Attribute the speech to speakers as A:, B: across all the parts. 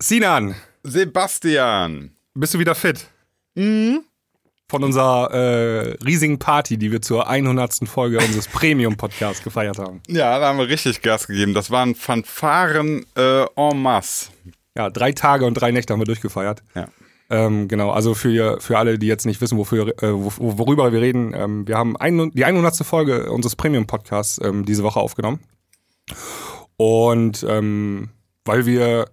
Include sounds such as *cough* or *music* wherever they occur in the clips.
A: Sinan,
B: Sebastian.
A: bist du wieder fit? Mhm. Von unserer äh, riesigen Party, die wir zur 100. Folge unseres *laughs* Premium-Podcasts gefeiert haben.
B: Ja, da haben wir richtig Gas gegeben. Das waren Fanfaren äh, en masse.
A: Ja, drei Tage und drei Nächte haben wir durchgefeiert.
B: Ja.
A: Ähm, genau, also für, für alle, die jetzt nicht wissen, wofür, äh, wo- worüber wir reden, ähm, wir haben ein, die 100. Folge unseres Premium-Podcasts ähm, diese Woche aufgenommen. Und ähm, weil wir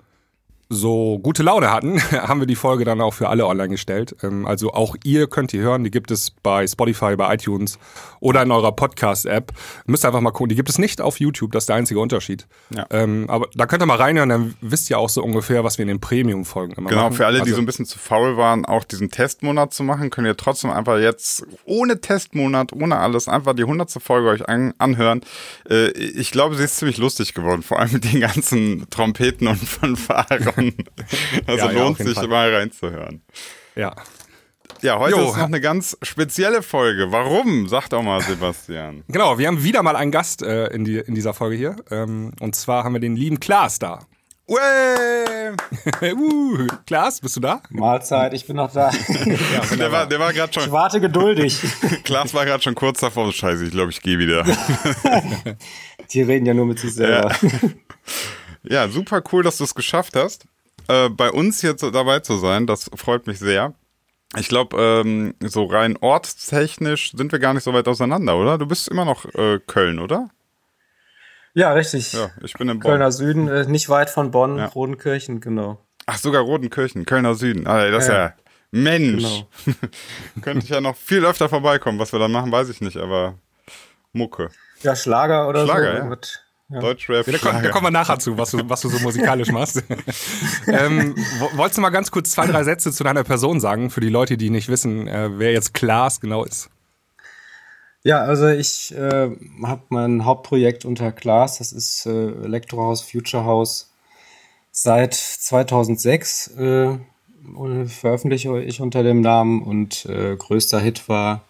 A: so gute Laune hatten, *laughs* haben wir die Folge dann auch für alle online gestellt. Ähm, also auch ihr könnt die hören. Die gibt es bei Spotify, bei iTunes oder in eurer Podcast-App. Müsst ihr einfach mal gucken. Die gibt es nicht auf YouTube, das ist der einzige Unterschied.
B: Ja.
A: Ähm, aber da könnt ihr mal reinhören, dann wisst ihr auch so ungefähr, was wir in den Premium-Folgen immer
B: Genau,
A: machen.
B: für alle, die
A: Also-
B: so ein bisschen zu faul waren, auch diesen Testmonat zu machen, könnt ihr trotzdem einfach jetzt ohne Testmonat, ohne alles, einfach die 100. Folge euch an, anhören. Äh, ich glaube, sie ist ziemlich lustig geworden, vor allem mit den ganzen Trompeten und *laughs* Fanfaren. *laughs* Also
A: Ja, ja,
B: lohnt
A: jeden
B: sich
A: Fall.
B: mal reinzuhören.
A: Ja.
B: Ja, heute
A: Jo.
B: ist noch eine ganz spezielle Folge. Warum? Sag doch mal, Sebastian. *laughs*
A: Genau, wir haben wieder mal einen Gast äh, in, die, in dieser Folge hier. Ähm, und zwar haben wir den lieben Klaas da.
B: Uäh! *laughs*
A: uh, Klaas, bist du da?
C: Mahlzeit, ich bin noch da.
B: Der war, der war gerade
C: Ich
B: schon,
C: warte geduldig.
B: Klaas war gerade schon kurz davor. Scheiße, ich glaube, ich gehe wieder.
C: Die reden ja nur mit sich selber.
B: Ja, super cool, dass du es geschafft hast, äh, bei uns jetzt dabei zu sein. Das freut mich sehr. Ich glaube, ähm, so rein ortstechnisch sind wir gar nicht so weit auseinander, oder? Du bist immer noch äh, Köln, oder?
C: Ja, richtig.
B: Ja, ich bin in Bonn.
C: Kölner Süden, äh, nicht weit von Bonn,
B: Ja.
C: Rodenkirchen, genau.
B: Ach, sogar Rodenkirchen, Kölner Süden. Ah, das ist ja.
C: Ja.
B: Mensch.
C: Genau. *laughs*
B: Könnte ich ja noch viel öfter vorbeikommen. Was wir dann machen, weiß ich nicht, aber Mucke.
C: Ja, Schlager oder
B: Schlager,
C: so.
B: ja.
C: Ja.
B: Deutschrap.
A: Da, kommen- da kommen wir nachher zu, was du, was du so musikalisch machst. *laughs* ähm, wo- wolltest du mal ganz kurz zwei, drei Sätze zu deiner Person sagen, für die Leute, die nicht wissen, äh, wer jetzt Klaas genau ist?
C: Ja, also ich äh, habe mein Hauptprojekt unter Glas, das ist äh, Elektrohaus, Future House, seit 2006 äh, veröffentliche ich unter dem Namen und äh, größter Hit war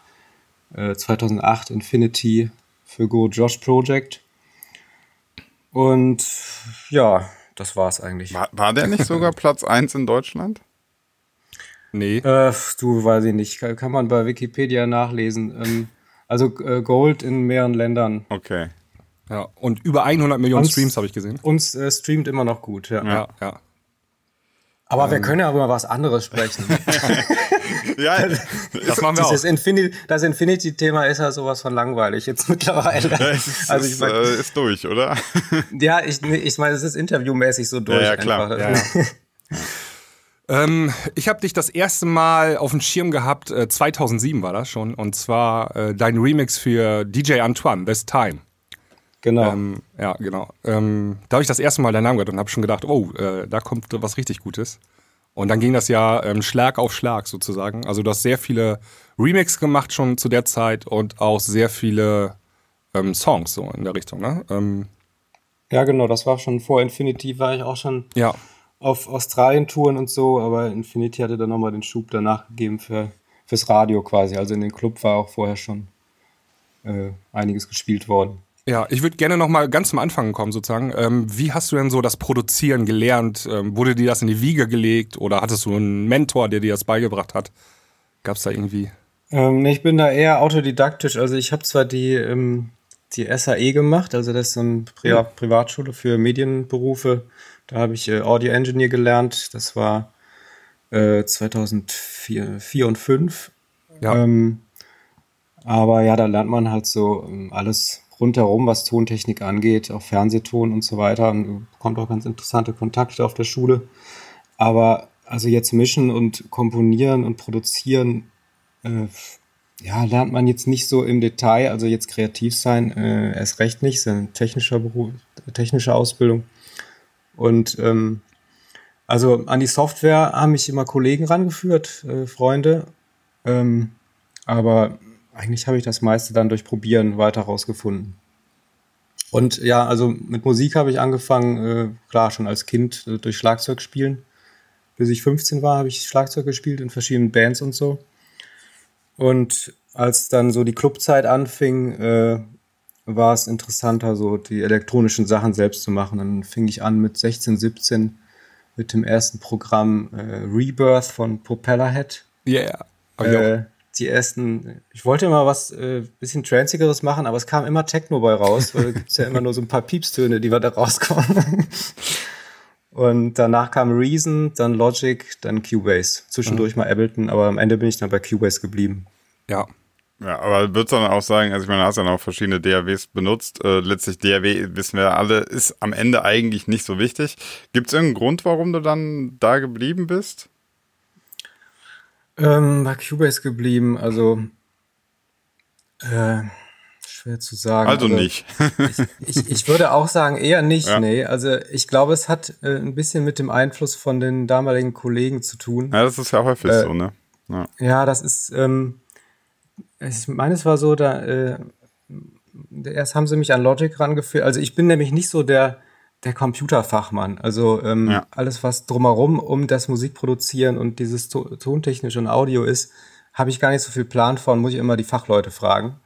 C: äh, 2008 Infinity für Go Josh Project. Und ja, das war's eigentlich.
B: War, war der nicht sogar *laughs* Platz 1 in Deutschland?
A: Nee.
C: Äh, du, weiß ich nicht, kann kann man bei Wikipedia nachlesen. Ähm, also äh, Gold in mehreren Ländern.
B: Okay.
A: Ja. Und über 100 Millionen
C: Uns-
A: Streams habe ich gesehen.
C: Uns äh, streamt immer noch gut, ja.
A: Ja, ja.
C: Aber wir können ja über was anderes sprechen. *laughs*
B: Ja,
A: Das machen wir auch.
C: Dieses Infini das Infinity-Thema ist ja sowas von langweilig jetzt *laughs* mittlerweile.
B: es ist,
C: also
B: ist,
C: ich mein,
B: äh, ist durch, oder? *laughs*
C: ja, ich, ich meine, es ist interviewmäßig so durch.
B: Ja, ja, klar.
C: Einfach.
A: Ja, ja. Ähm, ich habe dich das erste Mal auf dem Schirm gehabt, äh, 2007 war das schon, und zwar äh, dein Remix für DJ Antoine, This Time.
C: Genau.
A: Ähm, ja, genau. Ähm, da habe ich das erste Mal deinen Namen gehört und habe schon gedacht, oh, äh, da kommt was richtig Gutes. Und dann ging das ja ähm, Schlag auf Schlag sozusagen. Also du hast sehr viele Remix gemacht schon zu der Zeit und auch sehr viele ähm, Songs so in der Richtung, ne? Ähm,
C: ja, genau, das war schon vor Infinity, war ich auch schon
A: ja,
C: auf Australien-Touren und so, aber Infinity hatte dann nochmal den Schub danach gegeben für, fürs Radio quasi. Also in den Club war auch vorher schon äh, einiges gespielt worden.
A: Ja, ich würde gerne noch mal ganz zum Anfang kommen sozusagen. Ähm, wie hast du denn so das Produzieren gelernt? Ähm, wurde dir das in die Wiege gelegt oder hattest du einen Mentor, der dir das beigebracht hat? Gab es da irgendwie?
C: Ähm, ich bin da eher autodidaktisch. Also ich habe zwar die, ähm, die SAE gemacht, also das ist so eine Pri Privatschule für Medienberufe. Da habe ich äh, Audio Engineer gelernt. Das war äh, 2004 4 und 5.
A: Ja,
C: Ähm, aber ja, da lernt man halt so ähm, alles rundherum, was Tontechnik angeht, auch Fernsehton und so weiter. Und bekommt auch ganz interessante Kontakte auf der Schule. Aber also jetzt mischen und komponieren und produzieren, äh, ja, lernt man jetzt nicht so im Detail. Also jetzt kreativ sein, äh, erst recht nicht. Ist ein technischer Beruf, technische Ausbildung. Und ähm, also an die Software haben mich immer Kollegen rangeführt, äh, Freunde. Ähm, aber eigentlich habe ich das meiste dann durch Probieren weiter rausgefunden. Und ja, also mit Musik habe ich angefangen, äh, klar, schon als Kind äh, durch Schlagzeug spielen. Bis ich 15 war, habe ich Schlagzeug gespielt in verschiedenen Bands und so. Und als dann so die Clubzeit anfing, äh, war es interessanter, so die elektronischen Sachen selbst zu machen. Dann fing ich an mit 16, 17 mit dem ersten Programm äh, Rebirth von Propellerhead.
A: Yeah.
C: Äh, die ersten, ich wollte immer was äh, bisschen tranzigeres machen, aber es kam immer Techno bei raus, weil gibt's ja immer nur so ein paar Piepstöne, die wir da rauskommen. Und danach kam Reason, dann Logic, dann Cubase. Zwischendurch mhm. mal Ableton, aber am Ende bin ich dann bei Cubase geblieben.
A: Ja.
B: Ja, aber würdest du dann auch sagen, also ich meine, du hast ja noch verschiedene DAWs benutzt. Äh, letztlich DAW, wissen wir alle, ist am Ende eigentlich nicht so wichtig. Gibt es irgendeinen Grund, warum du dann da geblieben bist?
C: Ähm, bei Cubase geblieben, also äh, schwer zu sagen.
B: Also, also nicht.
C: ich, ich, ich, würde auch sagen, eher nicht, ja. nee. Also ich glaube, es hat äh, ein bisschen mit dem Einfluss von den damaligen Kollegen zu tun.
B: Ja, das ist ja häufig äh, so, ne?
C: Ja. ja, das ist, ähm, ich meine, es war so, da äh, erst haben sie mich an Logic rangeführt. Also ich bin nämlich nicht so der der Computerfachmann. Also ähm, ja. alles, was drumherum um das Musikproduzieren und dieses to tontechnisch und Audio ist, habe ich gar nicht so viel Plan von, muss ich immer die Fachleute fragen.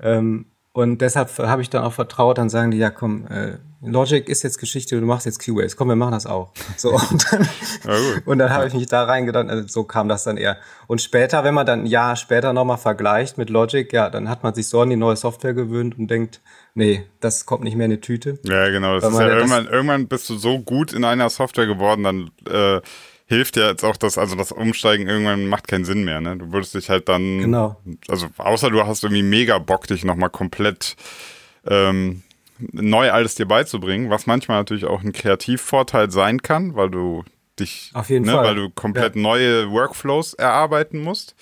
C: Ähm, und deshalb habe ich dann auch vertraut, dann sagen die, ja komm, äh, Logic ist jetzt Geschichte, du machst jetzt Cubase, komm, wir machen das auch. So, *laughs* und dann, ja, dann habe ich mich da reingedacht, also so kam das dann eher. Und später, wenn man dann ein Jahr später nochmal vergleicht mit Logic, ja, dann hat man sich so an die neue Software gewöhnt und denkt, nee, das kommt nicht mehr in die Tüte.
B: Ja, genau, das ist ja irgendwann, irgendwann bist du so gut in einer Software geworden, dann äh, hilft ja jetzt auch das, also das Umsteigen irgendwann macht keinen Sinn mehr, ne? Du würdest dich halt dann,
C: genau.
B: also außer du hast irgendwie mega Bock, dich nochmal komplett ähm, neu alles dir beizubringen, was manchmal natürlich auch ein Kreativvorteil sein kann, weil du dich,
C: Auf jeden
B: ne,
C: Fall.
B: weil du komplett ja. neue Workflows erarbeiten musst.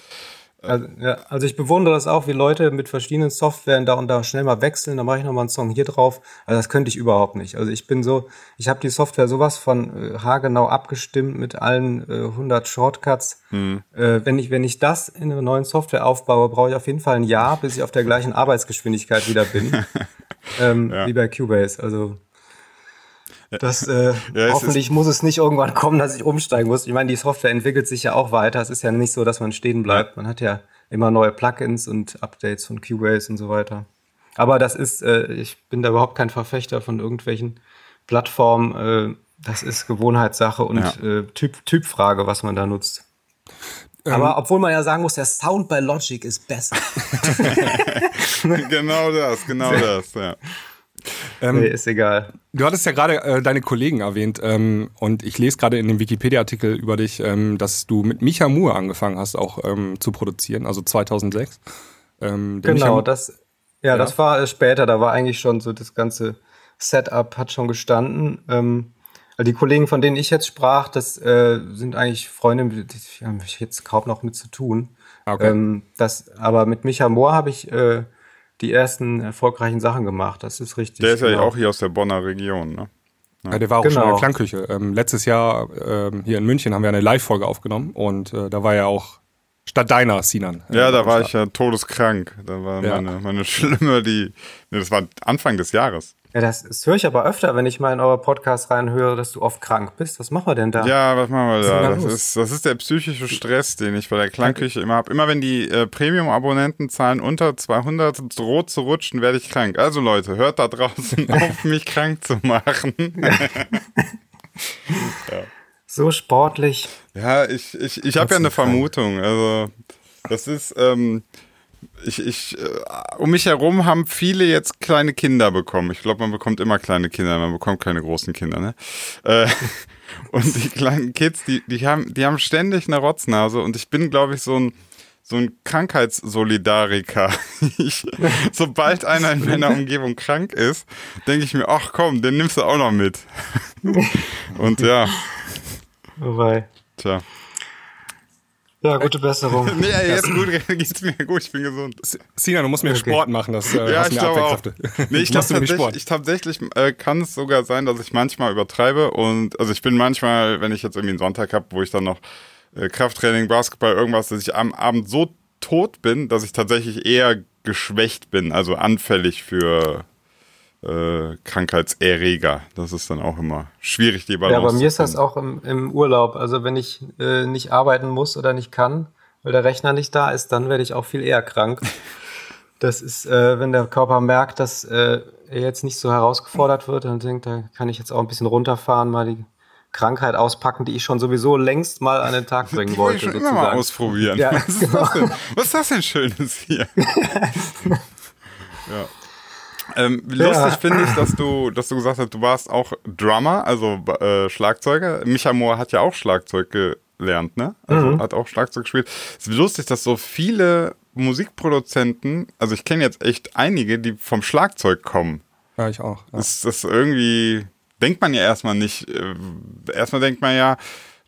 C: Also, ja, also ich bewundere das auch, wie Leute mit verschiedenen Softwaren da und da schnell mal wechseln, dann mache ich nochmal einen Song hier drauf. Also das könnte ich überhaupt nicht. Also ich bin so, ich habe die Software sowas von äh, haargenau abgestimmt mit allen äh, 100 Shortcuts. Hm. Äh, wenn, ich, wenn ich das in einer neuen Software aufbaue, brauche ich auf jeden Fall ein Jahr, bis ich auf der gleichen Arbeitsgeschwindigkeit wieder bin, *laughs* ähm, ja. wie bei Cubase. Also das, äh, *laughs* ja, hoffentlich muss es nicht irgendwann kommen, dass ich umsteigen muss. Ich meine, die Software entwickelt sich ja auch weiter. Es ist ja nicht so, dass man stehen bleibt. Man hat ja immer neue Plugins und Updates von Cubase und so weiter. Aber das ist, äh, ich bin da überhaupt kein Verfechter von irgendwelchen Plattformen. Äh, das ist Gewohnheitssache und ja. äh, typ, Typfrage, was man da nutzt. Ähm, Aber obwohl man ja sagen muss, der Sound bei Logic ist besser. *laughs*
B: genau das, genau *laughs* das, ja.
C: Ähm, nee, ist egal.
A: Du hattest ja gerade äh, deine Kollegen erwähnt ähm, und ich lese gerade in dem Wikipedia-Artikel über dich, ähm, dass du mit Micha Moore angefangen hast, auch ähm, zu produzieren, also 2006.
C: Ähm, genau, Micha das, ja, ja, das war äh, später, da war eigentlich schon so das ganze Setup hat schon gestanden. Ähm, also die Kollegen, von denen ich jetzt sprach, das äh, sind eigentlich Freunde, die haben jetzt kaum noch mit zu tun. Okay. Ähm, das, aber mit Micha Moore habe ich äh, die ersten erfolgreichen Sachen gemacht. Das ist richtig.
B: Der ist ja genau. auch hier aus der Bonner Region, ne?
A: Ja. der war auch genau. schon in der Klangküche. Ähm, letztes Jahr ähm, hier in München haben wir eine Live-Folge aufgenommen und äh, da war ja auch statt deiner Sinan.
B: Äh, ja, da war ich ja todeskrank. Da war ja. meine, meine *laughs* Schlimme, die. Nee, das war Anfang des Jahres.
C: Ja, das, das höre ich aber öfter, wenn ich mal in euer Podcast reinhöre, dass du oft krank bist. Was machen wir denn da?
B: Ja, was machen wir da? Das ist, das ist der psychische Stress, den ich bei der Klangküche immer habe. Immer wenn die äh, Premium-Abonnenten zahlen unter 200 droht zu rutschen, werde ich krank. Also Leute, hört da draußen *laughs* auf, mich krank zu machen. *laughs*
C: ja. So sportlich.
B: Ja, ich, ich, ich habe ja eine Vermutung. Also, das ist, ähm, ich, ich, äh, um mich herum haben viele jetzt kleine Kinder bekommen. Ich glaube, man bekommt immer kleine Kinder, man bekommt keine großen Kinder, ne? Äh, *laughs* und die kleinen Kids, die, die haben, die haben ständig eine Rotznase und ich bin, glaube ich, so ein, so ein Krankheitssolidariker. *laughs* Ich, sobald einer in meiner Umgebung krank ist, denke ich mir, ach komm, den nimmst du auch noch mit. *laughs* Und ja.
C: Wobei.
B: Tja.
C: Ja, gute Besserung. *laughs*
B: nee, jetzt gut, *laughs* geht's mir gut, ich bin gesund.
A: Sina, du musst mehr okay. Sport machen, das
B: äh, ja, ich glaube auch. Nee, ich, *laughs* glaub, tatsächlich, ich tatsächlich äh, kann es sogar sein, dass ich manchmal übertreibe und also ich bin manchmal, wenn ich jetzt irgendwie einen Sonntag habe, wo ich dann noch äh, Krafttraining, Basketball, irgendwas, dass ich am Abend so tot bin, dass ich tatsächlich eher geschwächt bin, also anfällig für äh, Krankheitserreger. Das ist dann auch immer schwierig, die Balance.
C: Ja, bei mir ist das auch im, im Urlaub. Also wenn ich äh, nicht arbeiten muss oder nicht kann, weil der Rechner nicht da ist, dann werde ich auch viel eher krank. *laughs* Das ist, äh, wenn der Körper merkt, dass äh, er jetzt nicht so herausgefordert wird, dann denkt, da kann ich jetzt auch ein bisschen runterfahren, mal die Krankheit auspacken, die ich schon sowieso längst mal an den Tag bringen wollte.
B: Ich schon immer mal ausprobieren. Ja, *laughs* was, ist genau. denn, was ist das denn Schönes hier? *laughs* ja. Ähm, lustig ja. finde ich, dass du, dass du gesagt hast, du warst auch Drummer, also äh, Schlagzeuger. Micha Mohr hat ja auch Schlagzeug gelernt, ne? Also mhm. hat auch Schlagzeug gespielt. Es ist lustig, dass so viele Musikproduzenten, also ich kenne jetzt echt einige, die vom Schlagzeug kommen.
A: Ja, ich auch.
B: Ja. Das, das irgendwie denkt man ja erstmal nicht. Äh, erstmal denkt man ja,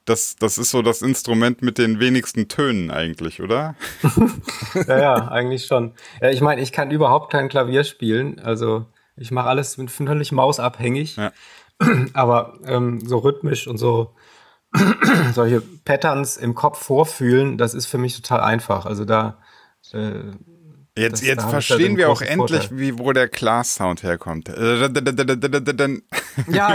B: das, das ist so das Instrument mit den wenigsten Tönen eigentlich, oder? *laughs*
C: ja, ja, eigentlich schon. Ja, ich meine, ich kann überhaupt kein Klavier spielen. Also ich mache alles völlig mausabhängig. Ja. *clears throat* Aber ähm, so rhythmisch und so *clears throat* solche Patterns im Kopf vorfühlen, das ist für mich total einfach. Also da äh,
B: Jetzt, das, jetzt verstehen wir auch endlich, wie, wo der Class-Sound herkommt.
C: Ja,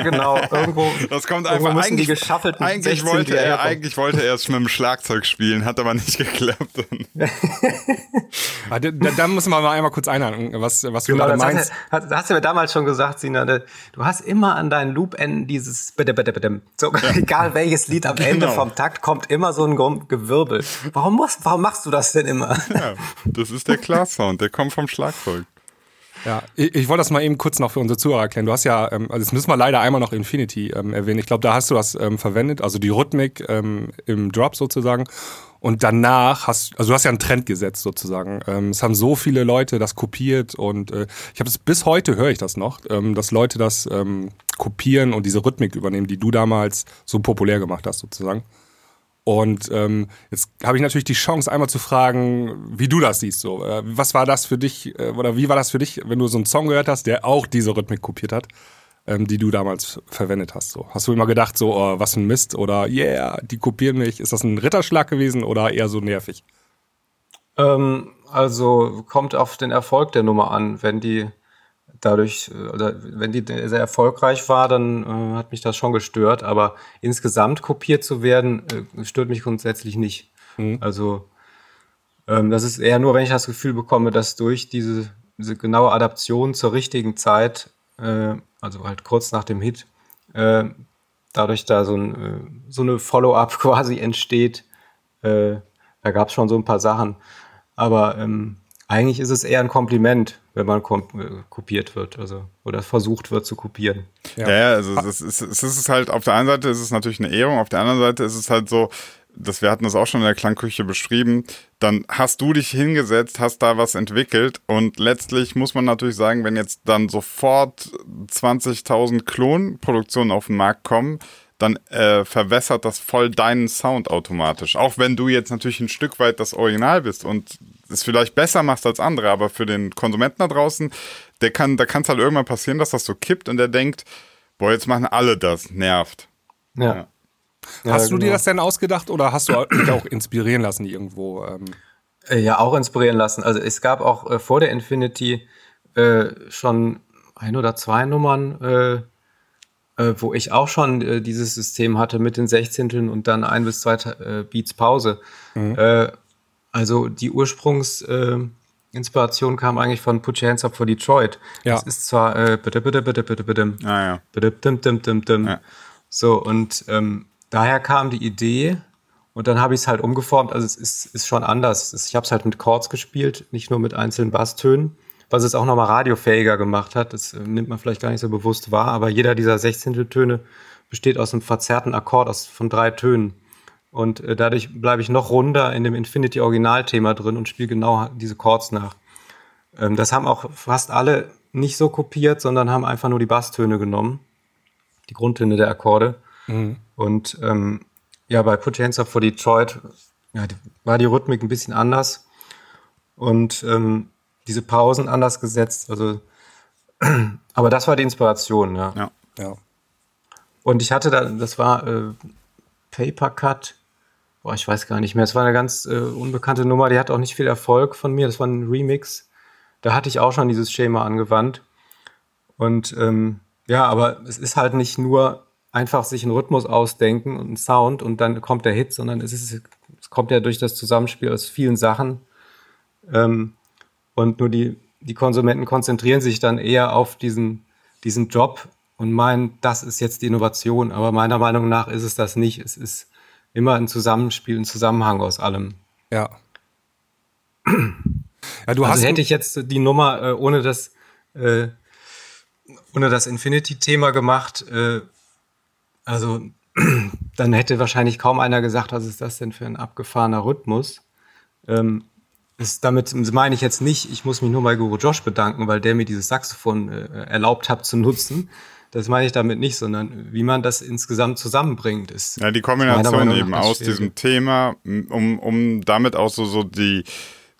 C: genau. *laughs* Irgendwo.
B: Das kommt einfach.
C: Eigentlich, die geschaffelten
B: eigentlich wollte er, eigentlich wollte er es mit dem Schlagzeug spielen, hat aber nicht geklappt. *laughs*
A: da, da, müssen wir mal einmal kurz einhaken, was, was du genau, gerade meinst.
C: Hast, hast du mir damals schon gesagt, Sina, ne, du hast immer an deinen Loop-Enden dieses, so, ja. *laughs* egal welches Lied am Ende genau. vom Takt kommt, immer so ein Gewirbel. Warum, musst, warum machst du das denn immer?
B: Ja, das ist der Class-Sound, der kommt vom Schlagzeug.
A: Ja, ich, ich wollte das mal eben kurz noch für unsere Zuhörer erklären. Du hast ja, ähm, also das müssen wir leider einmal noch Infinity ähm, erwähnen. Ich glaube, da hast du das ähm, verwendet, also die Rhythmik ähm, im Drop sozusagen. Und danach hast, also du hast ja einen Trend gesetzt sozusagen. Ähm, es haben so viele Leute das kopiert und äh, ich habe es bis heute höre ich das noch, ähm, dass Leute das ähm, kopieren und diese Rhythmik übernehmen, die du damals so populär gemacht hast sozusagen. Und ähm, jetzt habe ich natürlich die Chance, einmal zu fragen, wie du das siehst. So, äh, was war das für dich äh, oder wie war das für dich, wenn du so einen Song gehört hast, der auch diese Rhythmik kopiert hat, ähm, die du damals verwendet hast? So, hast du immer gedacht, so, oh, was ein Mist oder yeah, die kopieren mich? Ist das ein Ritterschlag gewesen oder eher so nervig?
C: Ähm, also kommt auf den Erfolg der Nummer an. Wenn die dadurch, äh, oder wenn die sehr erfolgreich war, dann äh, hat mich das schon gestört. Aber insgesamt kopiert zu werden, äh, stört mich grundsätzlich nicht. Mhm. Also ähm, das ist eher nur, wenn ich das Gefühl bekomme, dass durch diese, diese genaue Adaption zur richtigen Zeit, äh, also halt kurz nach dem Hit, äh, dadurch da so, ein, äh, so eine Follow-up *laughs* quasi entsteht. da gab es schon so ein paar Sachen. Aber ähm, eigentlich ist es eher ein Kompliment, wenn man äh, kopiert wird, also oder versucht wird zu kopieren.
B: Ja, ja also es ist, es ist halt auf der einen Seite ist es natürlich eine Ehrung, auf der anderen Seite ist es halt so, dass wir hatten das auch schon in der Klangküche beschrieben, dann hast du dich hingesetzt, hast da was entwickelt und letztlich muss man natürlich sagen, wenn jetzt dann sofort 20.000 Klonproduktionen auf den Markt kommen, dann äh, verwässert das voll deinen Sound automatisch. Auch wenn du jetzt natürlich ein Stück weit das Original bist und es vielleicht besser machst als andere, aber für den Konsumenten da draußen, der kann, da kann es halt irgendwann passieren, dass das so kippt und der denkt, boah, jetzt machen alle das, nervt.
A: Ja. ja. Hast ja, du dir genau. das denn ausgedacht oder hast du dich auch inspirieren lassen irgendwo? Ähm?
C: Äh, ja, auch inspirieren lassen. Also es gab auch äh, vor der Infinity äh, schon ein oder zwei Nummern, äh, äh, wo ich auch schon äh, dieses System hatte mit den Sechzehnteln und dann ein bis zwei äh, Beats Pause. Mhm. Äh, also die Ursprungsinspiration kam eigentlich von Put Your Hands Up for Detroit. Ja. Das ist zwar äh, bitte, bitte, bitte, bitte, bitte, ah, ja. bitte, dim, dim, dim, dim. Ja. So, und ähm, daher kam die Idee, und dann habe ich es halt umgeformt. Also es ist, ist schon anders. Ich habe es halt mit Chords gespielt, nicht nur mit einzelnen Basstönen was es auch nochmal radiofähiger gemacht hat. Das äh, nimmt man vielleicht gar nicht so bewusst wahr, aber jeder dieser Sechzehnteltöne besteht aus einem verzerrten Akkord aus, von drei Tönen. Und äh, dadurch bleibe ich noch runder in dem Infinity-Originalthema drin und spiele genau diese Chords nach. Ähm, das haben auch fast alle nicht so kopiert, sondern haben einfach nur die Basstöne genommen, die Grundtöne der Akkorde. Mhm. Und ähm, ja, bei Put Your Hands Up for Detroit ja, war die Rhythmik ein bisschen anders. Und ähm, diese Pausen anders gesetzt. Also, *clears throat* aber das war die Inspiration, ja. Ja. ja. Und ich hatte da, das war äh, Paper Cut. Boah, ich weiß gar nicht mehr. Es war eine ganz äh, unbekannte Nummer, die hat auch nicht viel Erfolg von mir. Das war ein Remix. Da hatte ich auch schon dieses Schema angewandt. Und ähm, ja, aber es ist halt nicht nur einfach sich einen Rhythmus ausdenken und einen Sound und dann kommt der Hit, sondern es, ist, es kommt ja durch das Zusammenspiel aus vielen Sachen. Ähm, und nur die, die Konsumenten konzentrieren sich dann eher auf diesen, diesen Job und meinen, das ist jetzt die Innovation. Aber meiner Meinung nach ist es das nicht. Es ist immer ein Zusammenspiel, ein Zusammenhang aus allem.
A: Ja.
C: ja du also hast hätte ich jetzt die Nummer äh, ohne das äh, ohne das Infinity-Thema gemacht, äh, also *clears throat* dann hätte wahrscheinlich kaum einer gesagt, was ist das denn für ein abgefahrener Rhythmus. Ähm, ist, damit meine ich jetzt nicht, ich muss mich nur bei Guru Josh bedanken, weil der mir dieses Saxophon äh, erlaubt hat zu nutzen. Das meine ich damit nicht, sondern wie man das insgesamt zusammenbringt, ist.
B: Ja, die Kombination eben aus schwierig. diesem Thema, um, um damit auch so, so die,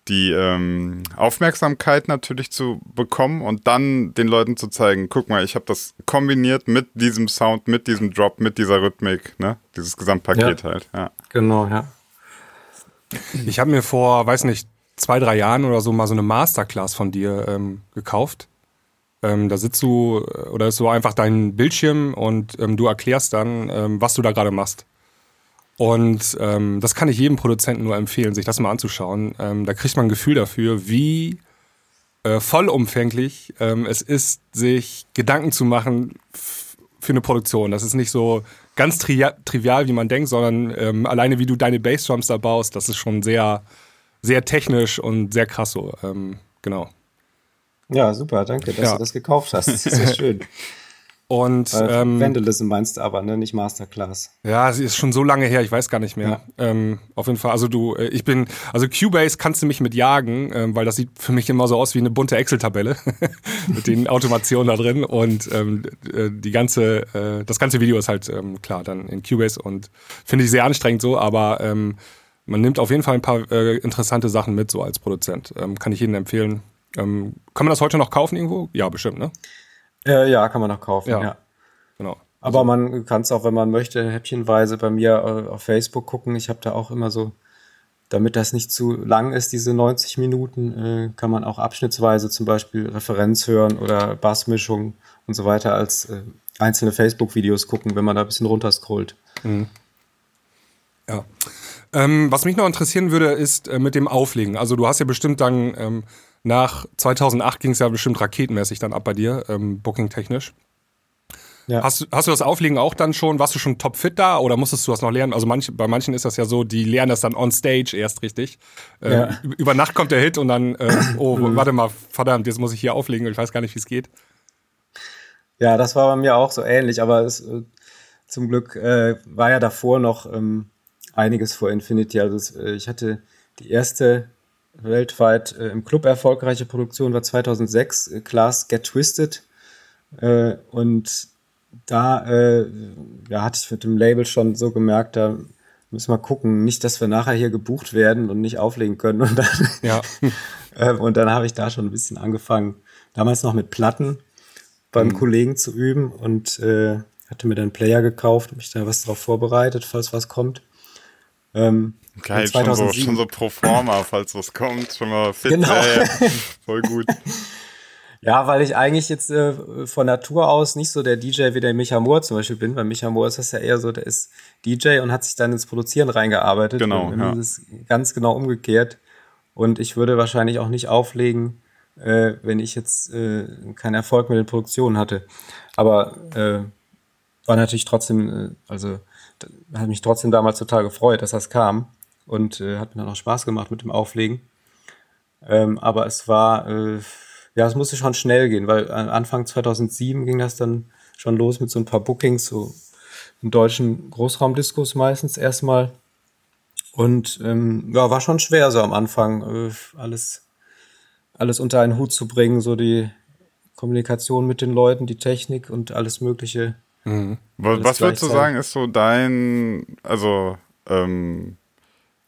B: die ähm, Aufmerksamkeit natürlich zu bekommen und dann den Leuten zu zeigen, guck mal, ich habe das kombiniert mit diesem Sound, mit diesem Drop, mit dieser Rhythmik, ne? Dieses Gesamtpaket ja. halt, ja.
C: Genau, ja.
A: Ich habe mir vor, weiß nicht, zwei, drei Jahren oder so mal so eine Masterclass von dir ähm, gekauft. Ähm, da sitzt du, äh, oder ist so einfach dein Bildschirm und ähm, du erklärst dann, ähm, was du da gerade machst. Und ähm, das kann ich jedem Produzenten nur empfehlen, sich das mal anzuschauen. Ähm, da kriegt man ein Gefühl dafür, wie äh, vollumfänglich es ist, sich Gedanken zu machen für eine Produktion. Das ist nicht so ganz tri trivial, wie man denkt, sondern ähm, alleine wie du deine Bassdrums da baust, das ist schon sehr, sehr technisch und sehr krass so. Ähm, genau.
C: Ja, super, danke, dass ja. du das gekauft hast. Das ist sehr schön. *laughs*
A: Und äh, ähm,
C: Vandalism meinst du aber, ne? Nicht Masterclass.
A: Ja, sie ist schon so lange her, ich weiß gar nicht mehr. Ja. Ähm, auf jeden Fall, also du, äh, ich bin, also Cubase kannst du mich mit jagen, ähm, weil das sieht für mich immer so aus wie eine bunte Excel-Tabelle *laughs* mit den Automationen da drin und ähm, äh, die ganze, äh, das ganze Video ist halt ähm, klar dann in Cubase und finde ich sehr anstrengend so, aber ähm, man nimmt auf jeden Fall ein paar äh, interessante Sachen mit so als Produzent. Ähm, kann ich jedem empfehlen. Ähm, kann man das heute noch kaufen irgendwo? Ja, bestimmt, ne?
C: Äh, ja, kann man noch kaufen, ja. ja. Genau. Aber man kann es auch, wenn man möchte, häppchenweise bei mir äh, auf Facebook gucken. Ich habe da auch immer so, damit das nicht zu lang ist, diese 90 Minuten, äh, kann man auch abschnittsweise zum Beispiel Referenz hören oder Bassmischung und so weiter als äh, einzelne Facebook-Videos gucken, wenn man da ein bisschen runterscrollt. Mhm.
A: Ja. Ähm, was mich noch interessieren würde, ist äh, mit dem Auflegen. Also du hast ja bestimmt dann ähm, nach 2008 ging es ja bestimmt raketenmäßig dann ab bei dir, ähm, booking-technisch. Ja. Hast, hast du das Auflegen auch dann schon, warst du schon topfit da oder musstest du das noch lernen? Also manch, bei manchen ist das ja so, die lernen das dann on stage erst richtig. Äh, ja. Über Nacht kommt der Hit und dann, äh, *clears throat* oh, mhm. warte mal, verdammt, jetzt muss ich hier auflegen, ich weiß gar nicht, wie es geht.
C: Ja, das war bei mir auch so ähnlich, aber es, äh, zum Glück äh, war ja davor noch ähm, einiges vor Infinity. Also es, äh, ich hatte die erste weltweit äh, im Club erfolgreiche Produktion war 2006 äh, Class Get Twisted äh, und da äh, ja, hatte ich mit dem Label schon so gemerkt, da müssen wir gucken, nicht, dass wir nachher hier gebucht werden und nicht auflegen können und dann *laughs* ja. *laughs* äh, und dann habe ich da schon ein bisschen angefangen, damals noch mit Platten beim mhm. Kollegen zu üben und äh, hatte mir dann einen Player gekauft, mich da was drauf vorbereitet, falls was kommt.
B: Ähm, Geil, schon so, schon so pro forma, falls was kommt, schon mal fit.
C: Genau.
B: Ja, *laughs* voll gut.
C: Ja, weil ich eigentlich jetzt äh, von Natur aus nicht so der DJ wie der Micha Moore zum Beispiel bin. Bei Micha Moore ist das ja eher so, der ist DJ und hat sich dann ins Produzieren reingearbeitet.
B: Genau.
C: Ja. ist ganz genau umgekehrt. Und ich würde wahrscheinlich auch nicht auflegen, äh, wenn ich jetzt äh, keinen Erfolg mit den Produktionen hatte. Aber äh, war natürlich trotzdem, äh, also hat mich trotzdem damals total gefreut, dass das kam und äh, hat mir dann auch Spaß gemacht mit dem Auflegen. Ähm, aber es war, äh, ja, es musste schon schnell gehen, weil Anfang 2007 ging das dann schon los mit so ein paar Bookings, so in deutschen Großraumdiskos meistens erstmal. Und ähm, ja, war schon schwer so am Anfang, äh, alles, alles unter einen Hut zu bringen, so die Kommunikation mit den Leuten, die Technik und alles Mögliche.
B: Mhm. Was, was würdest du sagen, ist so dein, also ähm,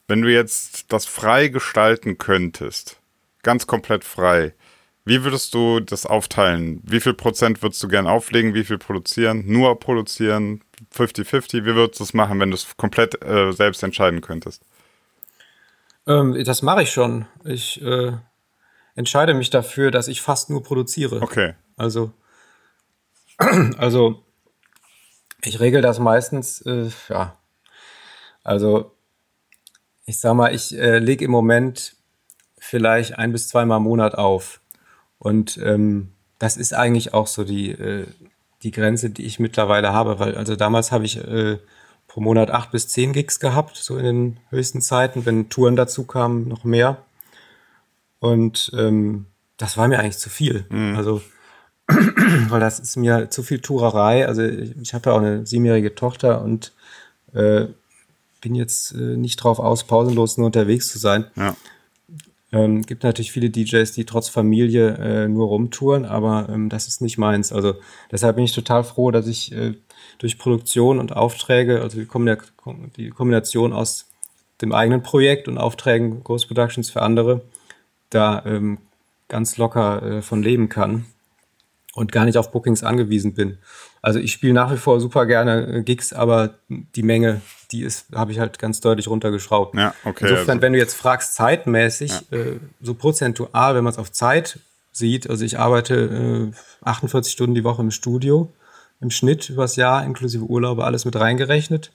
B: wenn du jetzt das frei gestalten könntest, ganz komplett frei, wie würdest du das aufteilen? Wie viel Prozent würdest du gern auflegen? Wie viel produzieren? Nur produzieren? 50-50? Wie würdest du es machen, wenn du es komplett äh, selbst entscheiden könntest?
C: Ähm, das mache ich schon. Ich äh, entscheide mich dafür, dass ich fast nur produziere.
B: Okay.
C: Also, *clears throat* also ich regel das meistens, äh, ja. Also ich sag mal, ich äh, lege im Moment vielleicht ein bis zweimal im Monat auf. Und ähm, das ist eigentlich auch so die, äh, die Grenze, die ich mittlerweile habe, weil also damals habe ich äh, pro Monat acht bis zehn Gigs gehabt, so in den höchsten Zeiten, wenn Touren dazu kamen, noch mehr. Und ähm, das war mir eigentlich zu viel. Mhm. Also, *clears throat* weil das ist mir zu viel Tourerei. Also ich, ich habe ja auch eine siebenjährige Tochter und äh, bin jetzt äh, nicht drauf aus, pausenlos nur unterwegs zu sein. Ja. Ähm, gibt natürlich viele DJs, die trotz Familie äh, nur rumtouren, aber ähm, das ist nicht meins. Also deshalb bin ich total froh, dass ich äh, durch Produktion und Aufträge, also die, die, Kombination aus dem eigenen Projekt und Aufträgen Ghost Productions für andere, da ähm, ganz locker äh, von leben kann und gar nicht auf Bookings angewiesen bin. Also ich spiele nach wie vor super gerne äh, Gigs, aber die Menge, die ist, habe ich halt ganz deutlich runtergeschraubt. Ja, okay. Insofern, also. wenn du jetzt fragst, zeitmäßig, ja. äh, so prozentual, wenn man es auf Zeit sieht, also ich arbeite äh, 48 Stunden die Woche im Studio, im Schnitt übers Jahr, inklusive Urlaube, alles mit reingerechnet.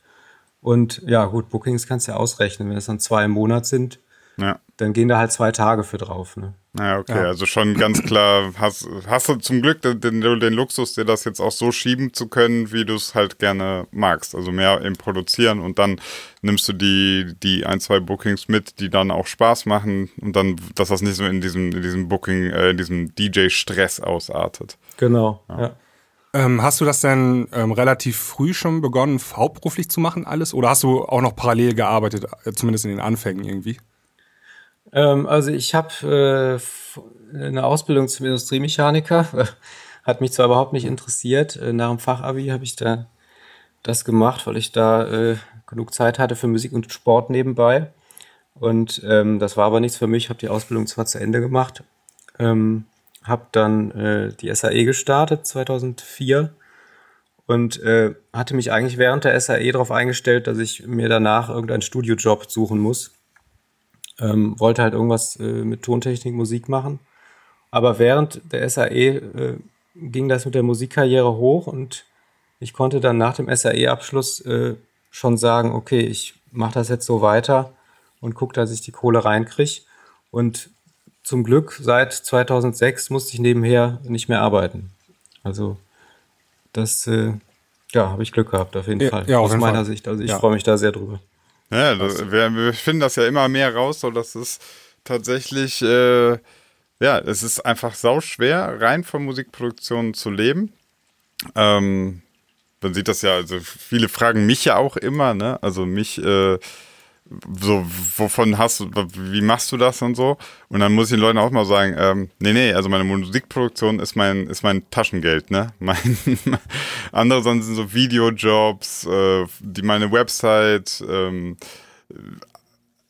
C: Und ja, gut, Bookings kannst du ja ausrechnen. Wenn es dann zwei im Monat sind, ja. dann gehen da halt zwei Tage für drauf. Ne?
B: Ja, okay, ja. also schon ganz klar, hast, hast du zum Glück den, den, Luxus, dir das jetzt auch so schieben zu können, wie du es halt gerne magst. Also mehr im Produzieren und dann nimmst du die, die ein, zwei Bookings mit, die dann auch Spaß machen und dann, dass das nicht so in diesem, in diesem Booking, äh, in diesem DJ-Stress ausartet.
C: Genau, ja. ja.
A: Ähm, hast du das denn ähm, relativ früh schon begonnen, hauptberuflich zu machen, alles? Oder hast du auch noch parallel gearbeitet, äh, zumindest in den Anfängen irgendwie?
C: Ähm, also ich habe äh, eine Ausbildung zum Industriemechaniker. *laughs* Hat mich zwar überhaupt nicht interessiert. Äh, nach dem Fachabi habe ich da das gemacht, weil ich da äh, genug Zeit hatte für Musik und Sport nebenbei. Und ähm, das war aber nichts für mich. Ich habe die Ausbildung zwar zu Ende gemacht, ähm, habe dann äh, die SAE gestartet 2004 und äh, hatte mich eigentlich während der SAE darauf eingestellt, dass ich mir danach irgendeinen Studiojob suchen muss ähm, wollte halt irgendwas äh, mit Tontechnik, Musik machen. Aber während der SAE äh, ging das mit der Musikkarriere hoch und ich konnte dann nach dem SAE-Abschluss äh, schon sagen, okay, ich mache das jetzt so weiter und gucke, dass ich die Kohle reinkriege. Und zum Glück seit 2006 musste ich nebenher nicht mehr arbeiten. Also das, äh, ja, habe ich Glück gehabt auf jeden ja, Fall ja, aus meiner Fall. Sicht. Also ich ja. freue mich da sehr drüber.
B: Ja, das, wir, wir, finden das ja immer mehr raus, so dass es tatsächlich, äh, ja, es ist einfach sau schwer, rein von Musikproduktion zu leben. Ähm, man sieht das ja, also viele fragen mich ja auch immer, ne? Also mich, äh, so, wovon hast du, wie machst du das und so? Und dann muss ich den Leuten auch mal sagen, ähm, nee, nee, also meine Musikproduktion ist mein, ist mein Taschengeld, ne? *laughs* Mein, andere sind so Videojobs, äh, die meine Website, ähm,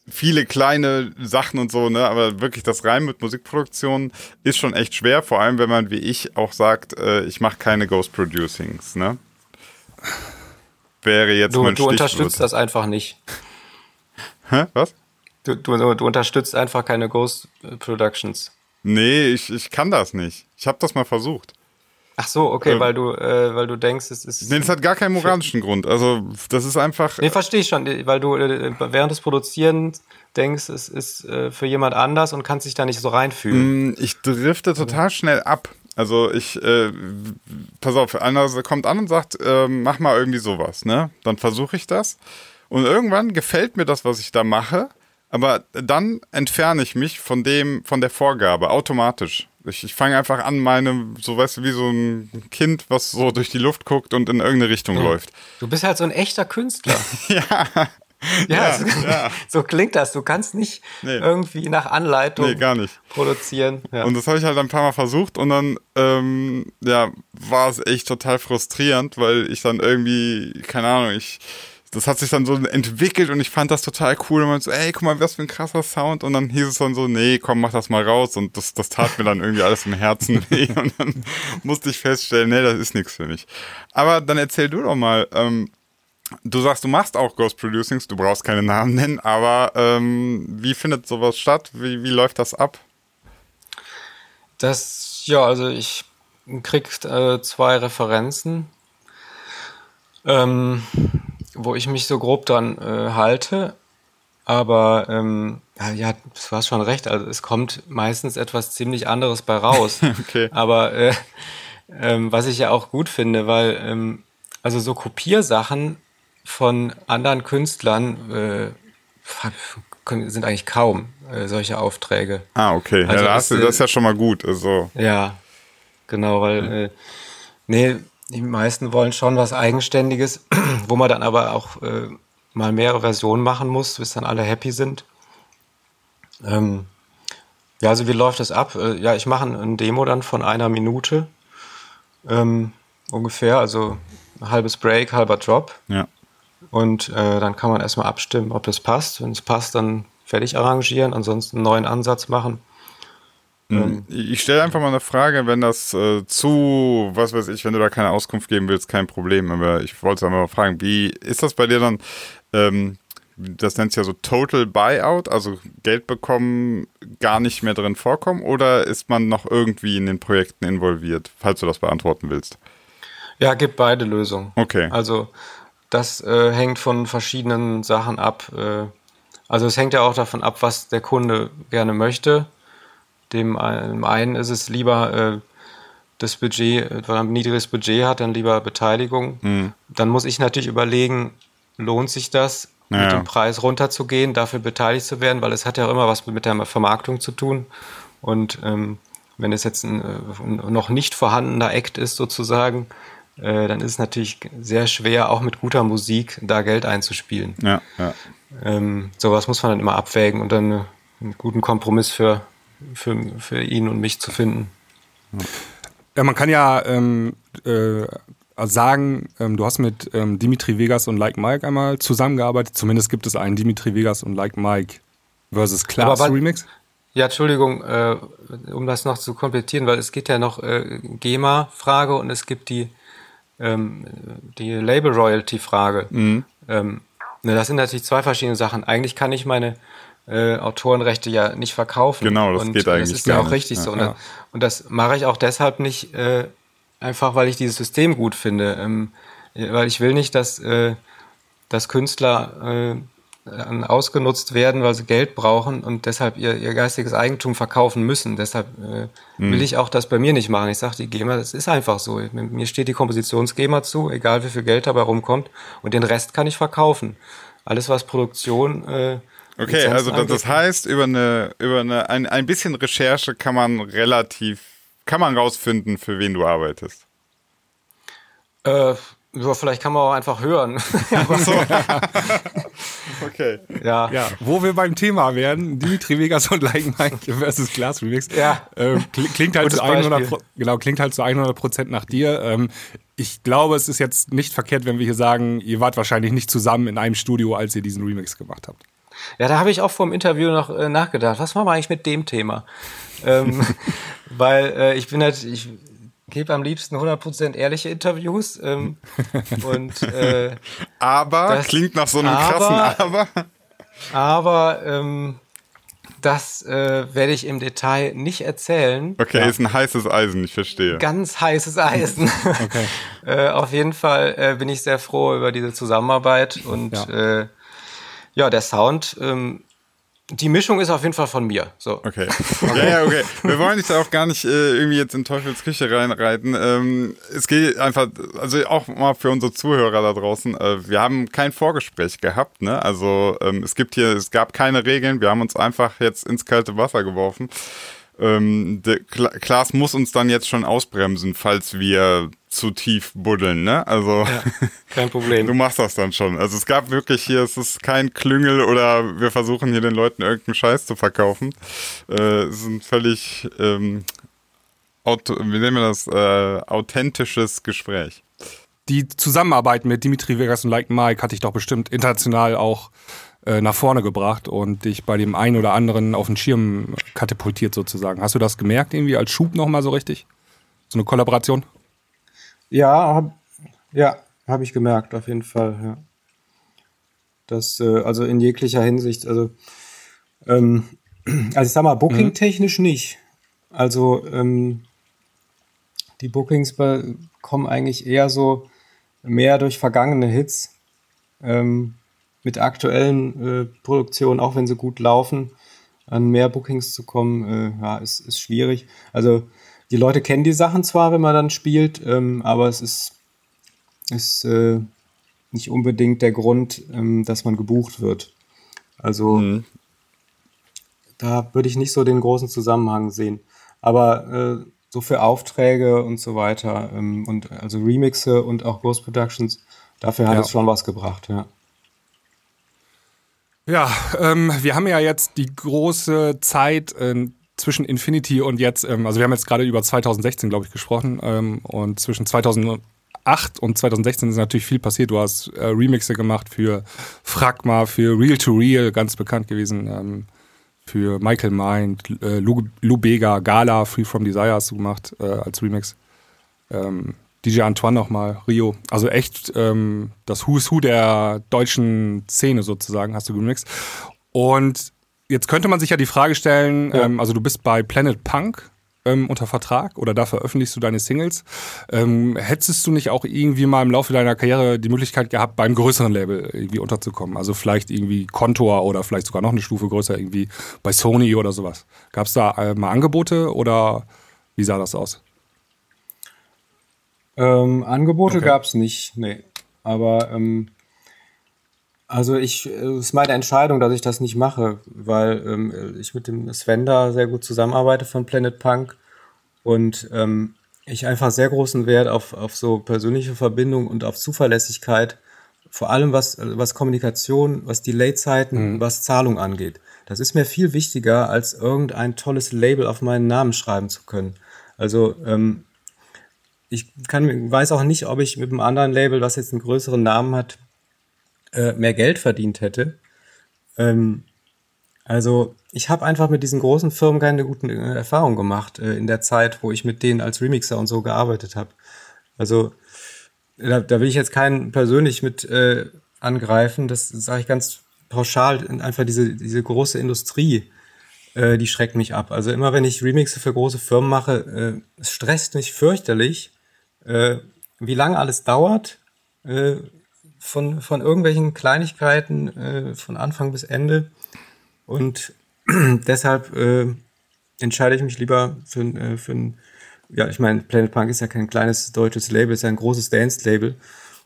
B: viele kleine Sachen und so, ne? Aber wirklich das rein mit Musikproduktion ist schon echt schwer, vor allem wenn man wie ich auch sagt, äh, ich mache keine Ghost Producings, ne? Wäre jetzt
C: du, mein Du unterstützt das einfach nicht.
B: Hä? Was?
C: Du, du, du unterstützt einfach keine Ghost Productions.
B: Nee, ich, ich kann das nicht. Ich habe das mal versucht.
C: Ach so, okay, ähm, weil du, äh, weil du denkst, es ist.
B: Nee, das hat gar keinen moralischen Grund. Also, das ist einfach.
C: Nee, verstehe ich schon, weil du äh, während des Produzierens denkst, es ist äh, für jemand anders und kannst dich da nicht so reinfühlen.
B: Mm, ich drifte total schnell ab. Also ich, äh, pass auf, einer kommt an und sagt, äh, mach mal irgendwie sowas, ne? Dann versuche ich das. Und irgendwann gefällt mir das, was ich da mache, aber dann entferne ich mich von dem, von der Vorgabe automatisch. Ich, ich fange einfach an, meine, so weißt du, wie so ein Kind, was so durch die Luft guckt und in irgendeine Richtung ja. läuft.
C: Du bist halt so ein echter Künstler. *laughs*
B: ja. Ja,
C: ja, so, ja, *laughs* so, klingt das. Du kannst nicht nee. irgendwie nach Anleitung
B: nee, gar nicht.
C: produzieren.
B: Ja. Und das habe ich halt ein paar Mal versucht und dann ähm, ja, war es echt total frustrierend, weil ich dann irgendwie, keine Ahnung, ich das hat sich dann so entwickelt und ich fand das total cool. Und man so, ey, guck mal, was für ein krasser Sound. Und dann hieß es dann so, nee, komm, mach das mal raus. Und das, das tat mir dann irgendwie alles im Herzen *laughs* weh. Und dann musste ich feststellen, nee, das ist nichts für mich. Aber dann erzähl du doch mal, ähm, du sagst, du machst auch Ghost Producings, du brauchst keine Namen nennen, aber ähm, wie findet sowas statt? Wie, wie läuft das ab?
C: Das, ja, also ich krieg äh, zwei Referenzen. Ähm, wo ich mich so grob dran äh, halte. Aber ähm, ja, ja, du hast schon recht. Also es kommt meistens etwas ziemlich anderes bei raus. *laughs* okay. Aber äh, ähm, was ich ja auch gut finde, weil ähm, also so Kopiersachen von anderen Künstlern äh, sind eigentlich kaum äh, solche Aufträge.
B: Ah, okay. Also ja, das, ist, das ist ja schon mal gut. Also.
C: Ja, genau, weil äh, nee, die meisten wollen schon was Eigenständiges, *clears throat* wo man dann aber auch äh, mal mehrere Versionen machen muss, bis dann alle happy sind. Ähm, ja, also wie läuft das ab? Äh, ja, ich mache ein Demo dann von einer Minute ähm, ungefähr, also halbes Break, halber Drop.
B: Ja.
C: Und äh, dann kann man erstmal abstimmen, ob das passt. Wenn es passt, dann fertig arrangieren, ansonsten einen neuen Ansatz machen.
B: Mhm. Ähm, ich stelle einfach mal eine Frage, wenn das äh, zu, was weiß ich, wenn du da keine Auskunft geben willst, kein Problem. Aber ich wollte einfach mal fragen, wie ist das bei dir dann? Ähm, das nennt sich ja so Total Buyout, also Geld bekommen, gar nicht mehr drin vorkommen, oder ist man noch irgendwie in den Projekten involviert, falls du das beantworten willst?
C: Ja, gibt beide Lösungen.
B: Okay.
C: Also das äh, hängt von verschiedenen Sachen ab. Äh, also es hängt ja auch davon ab, was der Kunde gerne möchte. Dem einen ist es lieber äh, das Budget, wenn er ein niedriges Budget hat, dann lieber Beteiligung. Mhm. Dann muss ich natürlich überlegen, lohnt sich das, naja. mit dem Preis runterzugehen, dafür beteiligt zu werden, weil es hat ja immer was mit der Vermarktung zu tun. Und ähm, wenn es jetzt ein, äh, noch nicht vorhandener Act ist sozusagen, äh, dann ist es natürlich sehr schwer, auch mit guter Musik da Geld einzuspielen.
B: Ja, ja.
C: Ähm, sowas muss man dann immer abwägen und dann einen guten Kompromiss für, für, für ihn und mich zu finden.
A: Ja, man kann ja ähm, äh, sagen, ähm, du hast mit ähm, Dimitri Vegas und Like Mike einmal zusammengearbeitet. Zumindest gibt es einen Dimitri Vegas und Like Mike versus Class Remix.
C: Ja, Entschuldigung, äh, um das noch zu komplettieren, weil es geht ja noch äh, GEMA-Frage und es gibt die ähm, die Label-Royalty-Frage. Mhm. Ähm, ne, das sind natürlich zwei verschiedene Sachen. Eigentlich kann ich meine äh, Autorenrechte ja nicht verkaufen.
B: Genau, das und geht eigentlich. Das
C: ist ja auch richtig ja, so. Und, ja. und, das mache ich auch deshalb nicht, äh, einfach weil ich dieses System gut finde. Ähm, weil ich will nicht, dass, äh, dass Künstler äh, ausgenutzt werden, weil sie Geld brauchen und deshalb ihr, ihr geistiges Eigentum verkaufen müssen. Deshalb äh, mhm. will ich auch das bei mir nicht machen. Ich sage, die GEMA, das ist einfach so. Mir steht die Kompositions-GEMA zu, egal wie viel Geld dabei rumkommt. Und den Rest kann ich verkaufen. Alles, was Produktion.
B: Okay, also das, das, heißt, über eine, über eine, ein, ein bisschen Recherche kann man relativ, kann man rausfinden, für wen du arbeitest.
C: Äh, ja, vielleicht kann man auch einfach hören. *laughs* so. *laughs*
A: okay. Ja. ja. Wo wir beim Thema werden, Dimitri Vegas und Like Mike versus Glass Remix.
C: Ja.
A: Äh, klingt halt zu 100 genau, klingt halt zu 100 Prozent nach dir. Ähm, ich glaube, es ist jetzt nicht verkehrt, wenn wir hier sagen, ihr wart wahrscheinlich nicht zusammen in einem Studio, als ihr diesen Remix gemacht habt.
C: Ja, da habe ich auch vor dem Interview noch äh, nachgedacht. Was machen wir eigentlich mit dem Thema? ähm, *laughs* weil äh, ich bin halt, ich, gebe am liebsten 100% ehrliche Interviews. Ähm, und, äh, *laughs*
B: aber, das, klingt nach so einem aber, krassen Aber.
C: Aber ähm, das äh, werde ich im Detail nicht erzählen.
B: Okay, ja. ist ein heißes Eisen, ich verstehe.
C: Ganz heißes Eisen. okay. *laughs* äh, auf jeden Fall äh, bin ich sehr froh über diese Zusammenarbeit und ja, äh, ja der Sound ähm, die Mischung ist auf jeden Fall von mir. So.
B: Okay. *laughs* Ja, ja, okay. Wir wollen dich da auch gar nicht äh, irgendwie jetzt in Teufels Küche reinreiten. Ähm, es geht einfach, also auch mal für unsere Zuhörer da draußen, äh, wir haben kein Vorgespräch gehabt, ne? Also ähm, es gibt hier, es gab keine Regeln, wir haben uns einfach jetzt ins kalte Wasser geworfen ähm, Klaas muss uns dann jetzt schon ausbremsen, falls wir zu tief buddeln, ne? Also ja,
C: kein Problem. *laughs*
B: du machst das dann schon. Also es gab wirklich hier, es ist kein Klüngel oder wir versuchen hier den Leuten irgendeinen Scheiß zu verkaufen. Äh, es ist ein völlig, ähm, auto, wie nennen wir das, äh, authentisches Gespräch.
A: Die Zusammenarbeit mit Dimitri Vegas und Like Mike hatte ich doch bestimmt international auch äh, nach vorne gebracht und dich bei dem einen oder anderen auf den Schirm katapultiert sozusagen. Hast du das gemerkt irgendwie als Schub nochmal so richtig? So eine Kollaboration?
C: Ja, hab, ja, habe ich gemerkt, auf jeden Fall, ja. Das, äh, also in jeglicher Hinsicht, also, ähm, *clears throat* also ich sag mal, booking-technisch mhm. nicht. Also, ähm, die Bookings kommen eigentlich eher so mehr durch vergangene Hits. Ähm, mit aktuellen äh, Produktionen, auch wenn sie gut laufen, an mehr Bookings zu kommen, äh, ja, ist, ist schwierig. Also die Leute kennen die Sachen zwar, wenn man dann spielt, ähm, aber es ist, ist äh, nicht unbedingt der Grund, ähm, dass man gebucht wird. Also mhm. da würde ich nicht so den großen Zusammenhang sehen. Aber äh, so für Aufträge und so weiter ähm, und also Remixe und auch Ghost Productions, dafür hat ja. es schon was gebracht, ja.
A: Ja, ähm, wir haben ja jetzt die große Zeit äh, zwischen Infinity und jetzt, ähm, also wir haben jetzt gerade über 2016, glaube ich, gesprochen ähm, und zwischen 2008 und 2016 ist natürlich viel passiert. Du hast äh, Remixe gemacht für Fragma, für Real to Real, ganz bekannt gewesen. Ähm, für Michael Mind, äh, Lou, Lou Bega, Gala, Free From Desire hast du gemacht äh, als Remix. Ähm, DJ Antoine nochmal, Rio. Also echt ähm, das Who's Who der deutschen Szene sozusagen hast du gemixt. Und jetzt könnte man sich ja die Frage stellen, ja. ähm, also du bist bei Planet Punk ähm, unter Vertrag oder da veröffentlichst du deine Singles. Ähm, hättest du nicht auch irgendwie mal im Laufe deiner Karriere die Möglichkeit gehabt, beim größeren Label irgendwie unterzukommen? Also vielleicht irgendwie Contour oder vielleicht sogar noch eine Stufe größer, irgendwie bei Sony oder sowas. Gab es da äh, mal Angebote oder wie sah das aus?
C: Ähm, Angebote okay. gab es nicht, nee. Aber ähm, also ich, es ist meine Entscheidung, dass ich das nicht mache, weil ähm, ich mit dem Sven da sehr gut zusammenarbeite von Planet Punk und ähm, ich einfach sehr großen Wert auf, auf so persönliche Verbindung und auf Zuverlässigkeit, vor allem was, was Kommunikation, was Delay-Zeiten, mhm. was Zahlung angeht. Das ist mir viel wichtiger, als irgendein tolles Label auf meinen Namen schreiben zu können. Also ähm, ich kann, weiß auch nicht, ob ich mit einem anderen Label, was jetzt einen größeren Namen hat, äh, mehr Geld verdient hätte. Ähm, also ich habe einfach mit diesen großen Firmen keine guten äh, Erfahrungen gemacht äh, in der Zeit, wo ich mit denen als Remixer und so gearbeitet habe. Also da, da, will ich jetzt keinen persönlich mit äh, angreifen. Das sage ich ganz pauschal. Einfach diese, diese große Industrie, äh, die schreckt mich ab. Also immer wenn ich Remixe für große Firmen mache, äh, es stresst mich fürchterlich, äh, wie lange alles dauert, äh, von, von irgendwelchen Kleinigkeiten äh, von Anfang bis Ende. Und *clears throat* deshalb äh, entscheide ich mich lieber für, äh, für ein, ja, ich meine, Planet Punk ist ja kein kleines deutsches Label, ist ja ein großes Dance-Label.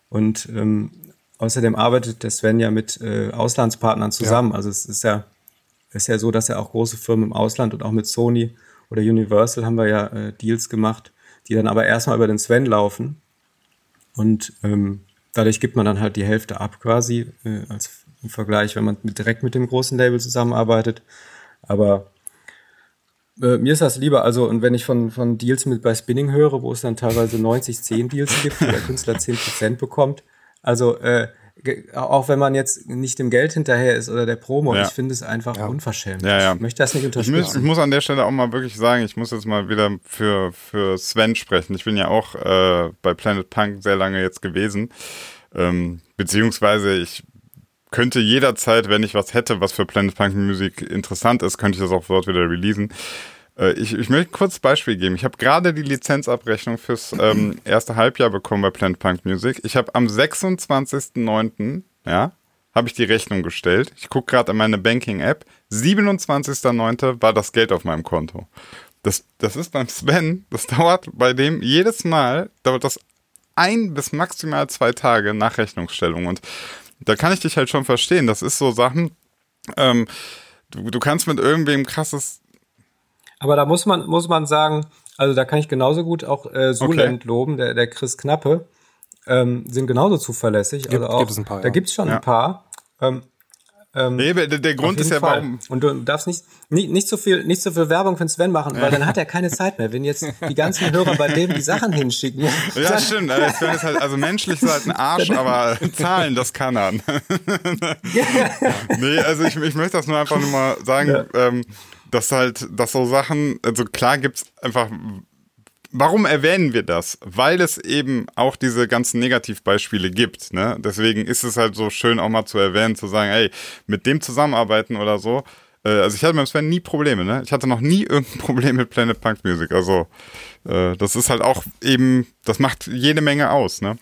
C: Und ähm, außerdem arbeitet der Sven ja mit äh, Auslandspartnern zusammen. Ja. Also es ist ja, ist ja so, dass er auch große Firmen im Ausland und auch mit Sony oder Universal haben wir ja Deals gemacht, die dann aber erstmal über den Sven laufen. Und ähm, dadurch gibt man dann halt die Hälfte ab quasi, äh, als im Vergleich, wenn man mit, direkt mit dem großen Label zusammenarbeitet. Aber äh, mir ist das lieber, also, und wenn ich von, von Deals mit bei Spinning höre, wo es dann teilweise 90, 10 Deals gibt, wo der Künstler 10% bekommt, also äh, auch wenn man jetzt nicht dem Geld hinterher ist oder der Promo, ja. ich finde es einfach ja. unverschämt.
B: Ja, ja.
C: Ich möchte das nicht
B: unterstützen. Ich muss, ich muss, an der Stelle auch mal wirklich sagen, ich muss jetzt mal wieder für, für Sven sprechen. Ich bin ja auch äh, bei Planet Punk sehr lange jetzt gewesen. Ähm, beziehungsweise ich könnte jederzeit, wenn ich was hätte, was für Planet Punk Musik interessant ist, könnte ich das auch dort wieder releasen. Äh, ich, ich möchte kurz Beispiel geben. Ich habe gerade die Lizenzabrechnung fürs ähm, erste Halbjahr bekommen bei Plant Punk Music. Ich habe am 26.09., ja, habe ich die Rechnung gestellt. Ich gucke gerade in meine Banking-App. 27.09. war das Geld auf meinem Konto. Das, das ist beim Sven, das *laughs* dauert bei dem jedes Mal, dauert das ein bis maximal zwei Tage nach Rechnungsstellung. Und da kann ich dich halt schon verstehen. Das ist so Sachen, ähm, du, du kannst mit irgendwem krasses
C: aber da muss man, muss man sagen, also da kann ich genauso gut auch äh, Suland okay. loben, der, der Chris Knappe, ähm, sind genauso zuverlässig. Gibt, also auch, gibt es ein paar, ja. Da gibt es schon ja. ein paar. Ähm,
B: ähm, nee, der, der Grund ist ja, Fall. warum.
C: Und du darfst nicht, nicht, nicht, so viel, nicht so viel Werbung für Sven machen, weil dann hat er keine Zeit mehr. Wenn jetzt die ganzen Hörer bei dem die Sachen hinschicken.
B: Ja, stimmt. Also Sven ist halt, also menschlich ist halt ein Arsch, aber Zahlen, das kann er. *laughs* nee, also ich, ich möchte das nur einfach nur mal sagen, ja. ähm, dass halt, dass so Sachen, also klar gibt's einfach, warum erwähnen wir das? Weil es eben auch diese ganzen Negativbeispiele gibt, ne? Deswegen ist es halt so schön auch mal zu erwähnen, zu sagen, ey, mit dem zusammenarbeiten oder so. Äh, also ich hatte mit Sven nie Probleme, ne? Ich hatte noch nie *laughs* irgendein Problem mit Planet Punk Music. Also äh, das ist halt auch eben, das macht jede Menge aus, ne?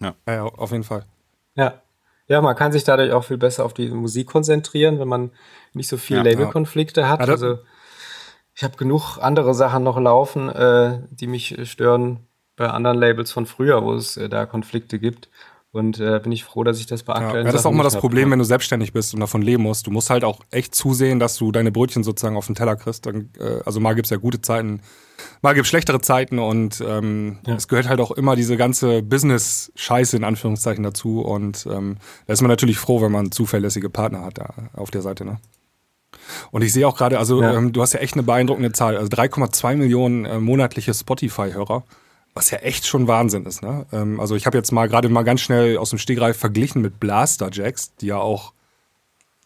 A: Ja, ja auf jeden Fall.
C: Ja. Ja, man kann sich dadurch auch viel besser auf die Musik konzentrieren, wenn man nicht so viele ja, Labelkonflikte hat.
A: Ja, das,
C: also, ich habe genug andere Sachen noch laufen, äh, die mich stören bei anderen Labels von früher, wo es äh, da Konflikte gibt. Und äh, bin ich froh, dass ich das bei aktuellen
A: ja, Das ist auch mal das Problem,
C: hab.
A: wenn du selbstständig bist und davon leben musst. Du musst halt auch echt zusehen, dass du deine Brötchen sozusagen auf den Teller kriegst. Dann, äh, also mal gibt's ja gute Zeiten, mal gibt's schlechtere Zeiten und ähm, ja. es gehört halt auch immer diese ganze Business-Scheiße in Anführungszeichen dazu. Und ähm, da ist man natürlich froh, wenn man zuverlässige Partner hat da auf der Seite. Ne? Und ich sehe auch gerade, also ja. ähm, du hast ja echt eine beeindruckende Zahl, also 3,2 Millionen äh, monatliche Spotify-Hörer. Was ja echt schon Wahnsinn ist. Ne? Ähm, also ich habe jetzt mal gerade mal ganz schnell aus dem Stegreif verglichen mit Blaster Jacks, die ja auch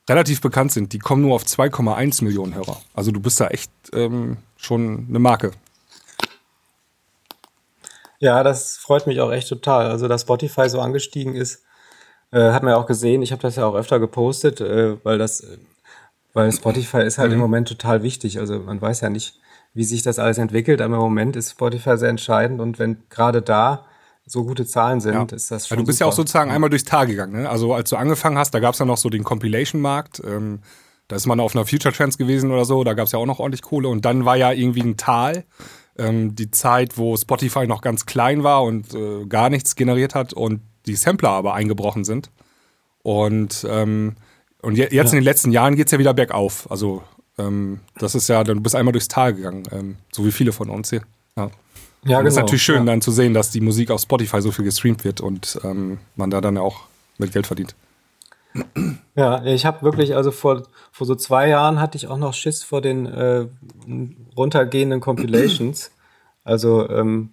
A: relativ bekannt sind. Die kommen nur auf 2,1 Millionen Hörer. Also du bist da echt ähm, schon eine Marke.
C: Ja, das freut mich auch echt total. Also dass Spotify so angestiegen ist, äh, hat man ja auch gesehen. Ich habe das ja auch öfter gepostet, äh, weil das, weil Spotify ist halt mhm. im Moment total wichtig. Also man weiß ja nicht, wie sich das alles entwickelt. Aber im Moment ist Spotify sehr entscheidend und wenn gerade da so gute Zahlen sind, ja. ist das schon.
A: Ja, du bist super. ja auch sozusagen einmal durchs Tal gegangen. Ne? Also als du angefangen hast, da gab es ja noch so den Compilation-Markt. Ähm, da ist man auf einer Future Trends gewesen oder so, da gab es ja auch noch ordentlich Kohle. Und dann war ja irgendwie ein Tal, ähm, die Zeit, wo Spotify noch ganz klein war und äh, gar nichts generiert hat und die Sampler aber eingebrochen sind. Und, ähm, und jetzt ja. in den letzten Jahren geht es ja wieder bergauf. Also ähm, das ist ja, du bist einmal durchs Tal gegangen, ähm, so wie viele von uns hier. Ja. Ja, genau. ist natürlich schön, ja. dann zu sehen, dass die Musik auf Spotify so viel gestreamt wird und ähm, man da dann auch mit Geld verdient.
C: Ja, ich habe wirklich, also vor, vor so zwei Jahren hatte ich auch noch Schiss vor den äh, runtergehenden Compilations. Also ähm,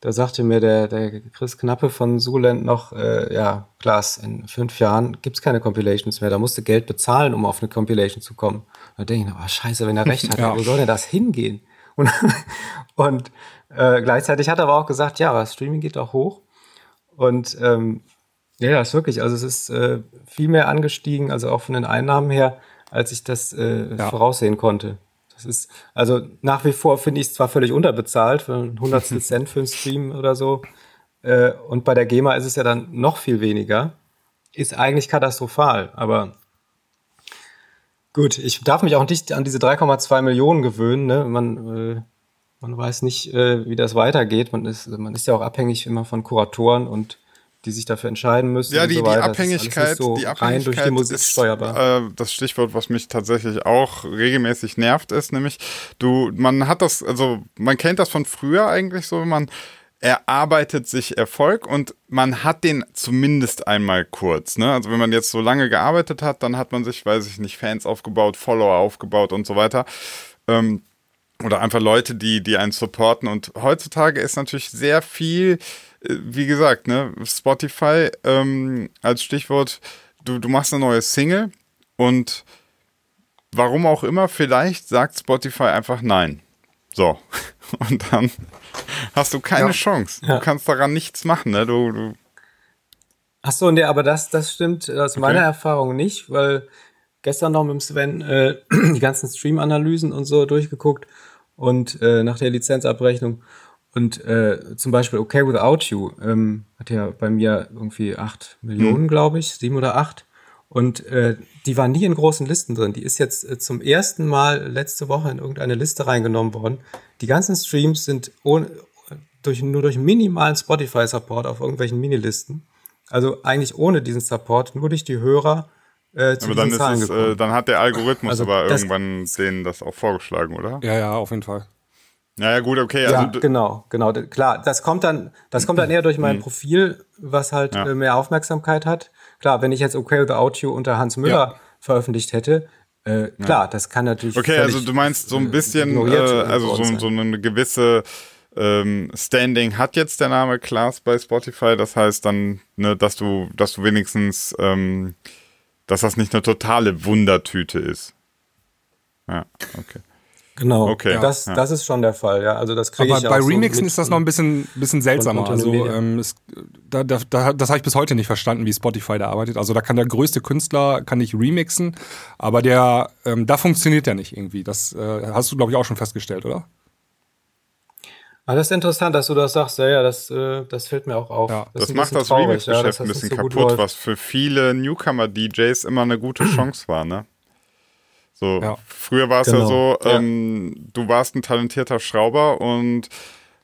C: da sagte mir der, der Chris Knappe von Zuland noch, äh, ja, Klaas, in fünf Jahren gibt es keine Compilations mehr. Da musst du Geld bezahlen, um auf eine Compilation zu kommen. Da denke ich, oh, scheiße, wenn er recht hat, *laughs* ja. wo soll denn das hingehen? Und, *laughs* und äh, gleichzeitig hat er aber auch gesagt, ja, Streaming geht auch hoch. Und ähm, ja, ja, ist wirklich, also es ist äh, viel mehr angestiegen, also auch von den Einnahmen her, als ich das äh, ja. voraussehen konnte. Das ist, also nach wie vor finde ich es zwar völlig unterbezahlt, für ein Hundertstel *laughs* Cent für einen Stream oder so. Äh, und bei der GEMA ist es ja dann noch viel weniger. Ist eigentlich katastrophal, aber gut, ich darf mich auch nicht an diese 3,2 Millionen gewöhnen. Ne? Man, äh, man weiß nicht, äh, wie das weitergeht. Man ist, man ist ja auch abhängig immer von Kuratoren und die sich dafür entscheiden müssen.
B: Ja, die, so die Abhängigkeit, so die Abhängigkeit durch die Musik ist, steuerbar. Äh, das Stichwort, was mich tatsächlich auch regelmäßig nervt, ist nämlich, du, man hat das, also man kennt das von früher eigentlich so, man erarbeitet sich Erfolg und man hat den zumindest einmal kurz. Ne? Also wenn man jetzt so lange gearbeitet hat, dann hat man sich, weiß ich nicht, Fans aufgebaut, Follower aufgebaut und so weiter. Ähm, oder einfach Leute, die, die einen supporten. Und heutzutage ist natürlich sehr viel äh, wie gesagt, ne, Spotify ähm, als Stichwort, du, du machst eine neue Single und warum auch immer, vielleicht sagt Spotify einfach nein. So. *laughs* Und dann hast du keine ja. Chance. Du kannst daran nichts machen, ne? Du, du
C: Ach so, nee, aber das, das stimmt aus okay. meiner Erfahrung nicht, weil gestern noch mit dem Sven äh, *clears throat* die ganzen Stream-Analysen und so durchgeguckt und äh, nach der Lizenzabrechnung und äh, zum Beispiel Okay Without You ähm, hat ja bei mir irgendwie acht Millionen, mhm. glaube ich, sieben oder acht. Und äh, die war nie in großen Listen drin. Die ist jetzt äh, zum ersten Mal letzte Woche in irgendeine Liste reingenommen worden. Die ganzen Streams sind ohne, durch, nur durch minimalen Spotify-Support auf irgendwelchen Minilisten. Also eigentlich ohne diesen Support, nur durch die Hörer
B: äh, zu aber dann, ist es, äh, dann hat der Algorithmus also aber irgendwann denen das auch vorgeschlagen, oder?
A: Ja, ja, auf jeden Fall.
B: Ja, ja, gut, okay.
C: Also ja, genau, genau. Klar, das kommt dann, das kommt dann eher durch mein mhm. Profil, was halt ja. Äh, mehr Aufmerksamkeit hat. Klar, wenn ich jetzt Okay Without You unter Hans Müller ja. veröffentlicht hätte, äh, klar, das kann natürlich.
B: Okay, also du meinst so ein äh, bisschen, äh, also so, so, eine gewisse ähm, Standing hat jetzt der Name Klaas bei Spotify. Das heißt dann, ne, dass du, dass du wenigstens, ähm, dass das nicht eine totale Wundertüte ist. Ja, okay.
C: Genau, okay. das, ja. das ist schon der Fall, ja. Also das kriege
A: ich bei Remixen so ist das noch ein bisschen, bisschen seltsamer. Also ähm, es, da, da, da, das habe ich bis heute nicht verstanden, wie Spotify da arbeitet. Also da kann der größte Künstler kann nicht remixen, aber der ähm, da funktioniert der nicht irgendwie. Das äh, hast du glaube ich auch schon festgestellt, oder?
C: Ah, das ist interessant, dass du das sagst. Ja, ja, das, äh, das fällt mir auch auf. Ja,
B: das, das macht das Remix-Geschäft ja, ein bisschen so kaputt, was für viele Newcomer-DJs immer eine gute Chance war, ne? So, ja. früher war es genau. ja so, ähm, ja. du warst ein talentierter Schrauber und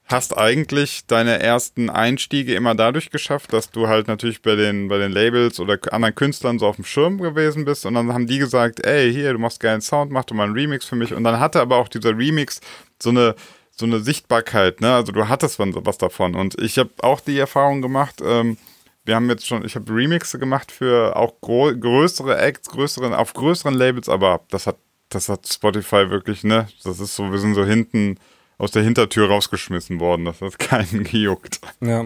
B: hast eigentlich deine ersten Einstiege immer dadurch geschafft, dass du halt natürlich bei den, bei den Labels oder anderen Künstlern so auf dem Schirm gewesen bist und dann haben die gesagt, ey, hier, du machst geilen Sound, mach doch mal einen Remix für mich und dann hatte aber auch dieser Remix so eine, so eine Sichtbarkeit, ne, also du hattest was davon und ich habe auch die Erfahrung gemacht, ähm, wir haben jetzt schon, ich habe Remixe gemacht für auch größere Acts, größeren, auf größeren Labels, aber das hat, das hat Spotify wirklich, ne, das ist so, wir sind so hinten, aus der Hintertür rausgeschmissen worden. Das hat *laughs* keinen gejuckt.
A: Ja.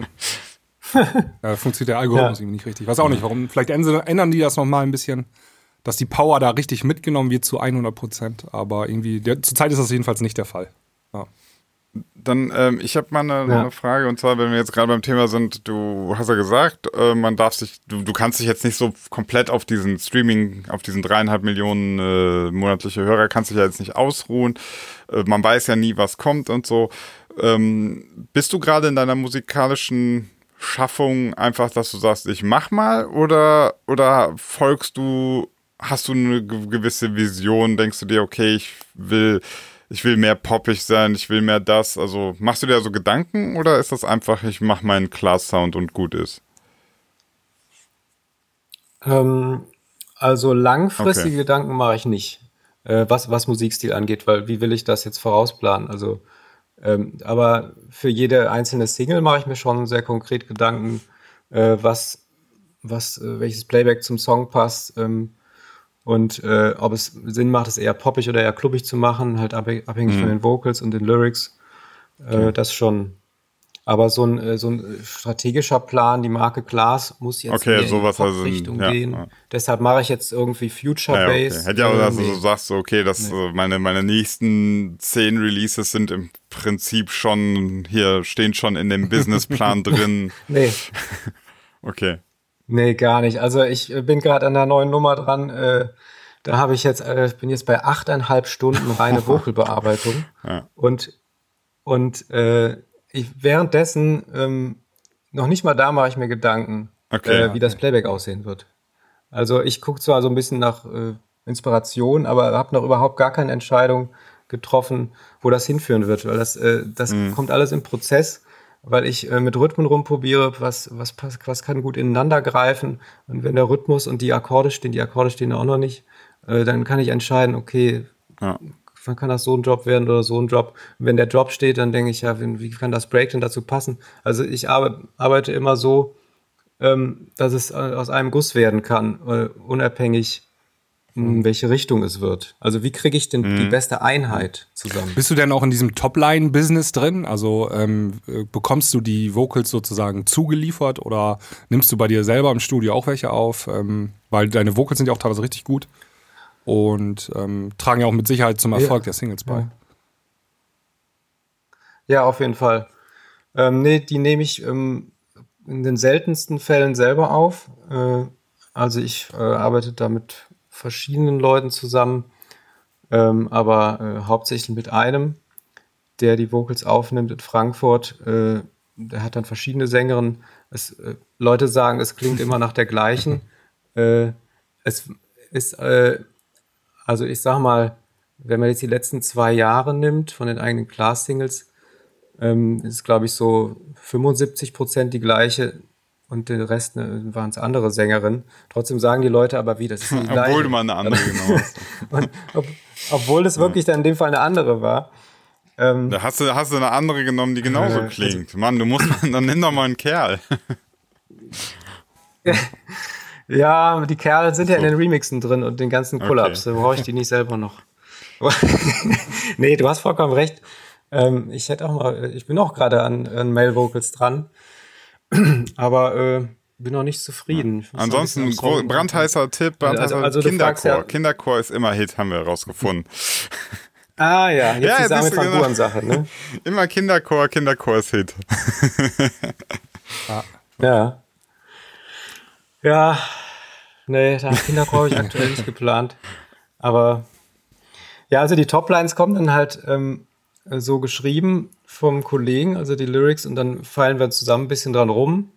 A: *laughs* ja funktioniert der Algorithmus ja. irgendwie nicht richtig. Ich weiß auch nicht, warum. Vielleicht ändern die das nochmal ein bisschen, dass die Power da richtig mitgenommen wird zu 100 Prozent. Aber irgendwie, der, zurzeit ist das jedenfalls nicht der Fall. Ja.
B: Dann, ähm, ich habe mal eine, ja. eine, Frage und zwar, wenn wir jetzt gerade beim Thema sind, du hast ja gesagt, äh, man darf sich, du, du kannst dich jetzt nicht so komplett auf diesen Streaming, auf diesen dreieinhalb Millionen äh, monatliche Hörer, kannst dich ja jetzt nicht ausruhen. Äh, man weiß ja nie, was kommt und so. Ähm, bist du gerade in deiner musikalischen Schaffung einfach, dass du sagst, ich mach mal oder, oder folgst du, hast du eine gewisse Vision, denkst du dir, okay, ich will ich will mehr poppig sein, ich will mehr das. Also machst du dir so Gedanken oder ist das einfach, ich mache meinen Class-Sound und gut ist?
C: Ähm, also langfristige okay. Gedanken mache ich nicht, äh, was, was Musikstil angeht, weil wie will ich das jetzt vorausplanen? Also, ähm, aber für jede einzelne Single mache ich mir schon sehr konkret Gedanken, äh, was, was, äh, welches Playback zum Song passt. Ähm, und äh, ob es Sinn macht, es eher poppig oder eher klubbig zu machen, halt abhängig mhm. von den Vocals und den Lyrics. Äh, okay. Das schon. Aber so ein, äh, so ein strategischer Plan, die Marke Glas muss jetzt
B: okay, in die
C: also, Richtung ja, gehen. Ja. Deshalb mache ich jetzt irgendwie Future-Based.
B: Ja, okay. Hätte ja auch, dass du sagst, okay, das, nee. meine, meine nächsten zehn Releases sind im Prinzip schon, hier stehen schon in dem Businessplan *laughs* drin.
C: nee. *laughs*
B: okay.
C: Nee, gar nicht. Also ich äh, bin gerade an der neuen Nummer dran. Äh, da habe ich jetzt, äh, bin jetzt bei achteinhalb Stunden reine *laughs* Vocalbearbeitung. ja. Und, und äh, ich währenddessen ähm, noch nicht mal da mache ich mir Gedanken, okay, äh, wie das Playback aussehen wird. Also ich gucke zwar so ein bisschen nach äh, Inspiration, aber habe noch überhaupt gar keine Entscheidung getroffen, wo das hinführen wird, weil das, äh, das mhm. kommt alles im Prozess weil ich äh, mit Rhythmen rumprobiere, was, was, was kann gut ineinander greifen. Und wenn der Rhythmus und die Akkorde stehen, die Akkorde stehen auch noch nicht, äh, dann kann ich entscheiden, okay, ja. wann kann das so ein Job werden oder so ein Job. Und wenn der Job steht, dann denke ich, ja, wie kann das Break denn dazu passen? Also ich arbeite, arbeite immer so, ähm, dass es äh, aus einem Guss werden kann, äh, unabhängig in mhm. welche Richtung es wird. Also wie kriege ich denn mhm. die beste Einheit zusammen?
A: Bist du denn auch in diesem Topline-Business drin? Also ähm, äh, bekommst du die Vocals sozusagen zugeliefert oder nimmst du bei dir selber im Studio auch welche auf? Ähm, weil deine Vocals sind ja auch teilweise richtig gut und ähm, tragen ja auch mit Sicherheit zum Erfolg ja. der Singles bei.
C: Ja. auf jeden Fall. Ähm, nee, die nehme ich ähm, in den seltensten Fällen selber auf. Äh, also ich äh, arbeite damit verschiedenen Leuten zusammen, ähm, aber äh, hauptsächlich mit einem, der die Vocals aufnimmt in Frankfurt. Äh, der hat dann verschiedene Sängerinnen. Es, äh, Leute sagen, es klingt immer nach der gleichen. *laughs* Äh, es ist, äh, also ich sag mal, wenn man jetzt die letzten zwei Jahre nimmt von den eigenen Class-Singles, ähm, ist, glaube ich, so 75 Prozent die gleiche und der Rest ne, waren es andere Sängerinnen. Trotzdem sagen die Leute aber wie, das ist die *laughs*
B: gleiche. Obwohl du mal eine andere genommen hast. *laughs*
C: und, ob, obwohl es wirklich dann in dem Fall eine andere war.
B: Ähm, da hast du, hast du eine andere genommen, die genauso äh, klingt. Also, Mann, du musst, *laughs* dann nimm doch mal einen Kerl.
C: ja, die Kerle sind so. ja in den Remixen drin und den ganzen Pull-Ups. Okay. Da brauche ich die nicht selber noch. nee, du hast vollkommen recht. Ähm, ich hätte auch mal, ich bin auch gerade an, an Male Vocals dran. Aber äh, bin noch nicht zufrieden.
B: Ja. Ansonsten ein brandheißer Tipp, brandheißer also, also Kinderchor. Ja, Kinderchor ist immer Hit, haben wir herausgefunden. *laughs*
C: Ah ja, jetzt ja, die Sami van. Sache, ne? *laughs*
B: Immer Kinderchor, Kinderchor ist Hit.
C: ah. Ja. Ja, nee, Kinderchor habe ich aktuell nicht geplant. Aber ja, also die Toplines kommen dann halt ähm, so geschrieben vom Kollegen, also die Lyrics, und dann fallen wir zusammen ein bisschen dran rum.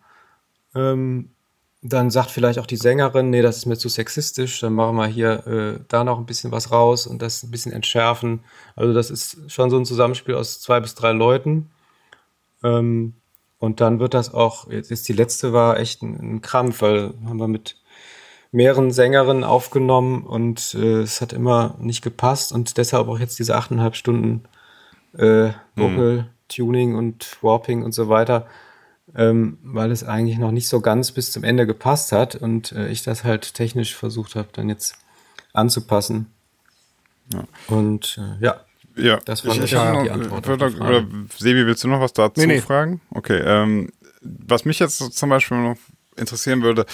C: Ähm, dann sagt vielleicht auch die Sängerin, nee, das ist mir zu sexistisch, dann machen wir hier äh, da noch ein bisschen was raus und das ein bisschen entschärfen. Also das ist schon so ein Zusammenspiel aus zwei bis drei Leuten. Ähm, und dann wird das auch, jetzt ist die letzte war echt ein, ein Krampf, weil haben wir mit mehreren Sängerinnen aufgenommen und äh, es hat immer nicht gepasst und deshalb auch jetzt diese achteinhalb Stunden äh, Vocal Tuning und Warping und so weiter ähm, weil es eigentlich noch nicht so ganz bis zum Ende gepasst hat und äh, ich das halt technisch versucht habe, dann jetzt anzupassen. Ja. Und äh, ja.
B: Ja, das war ich, ich ja die Antwort. Würde, oder Sebi, willst du noch was dazu nee, nee. fragen? Okay, ähm, was mich jetzt zum Beispiel noch interessieren würde,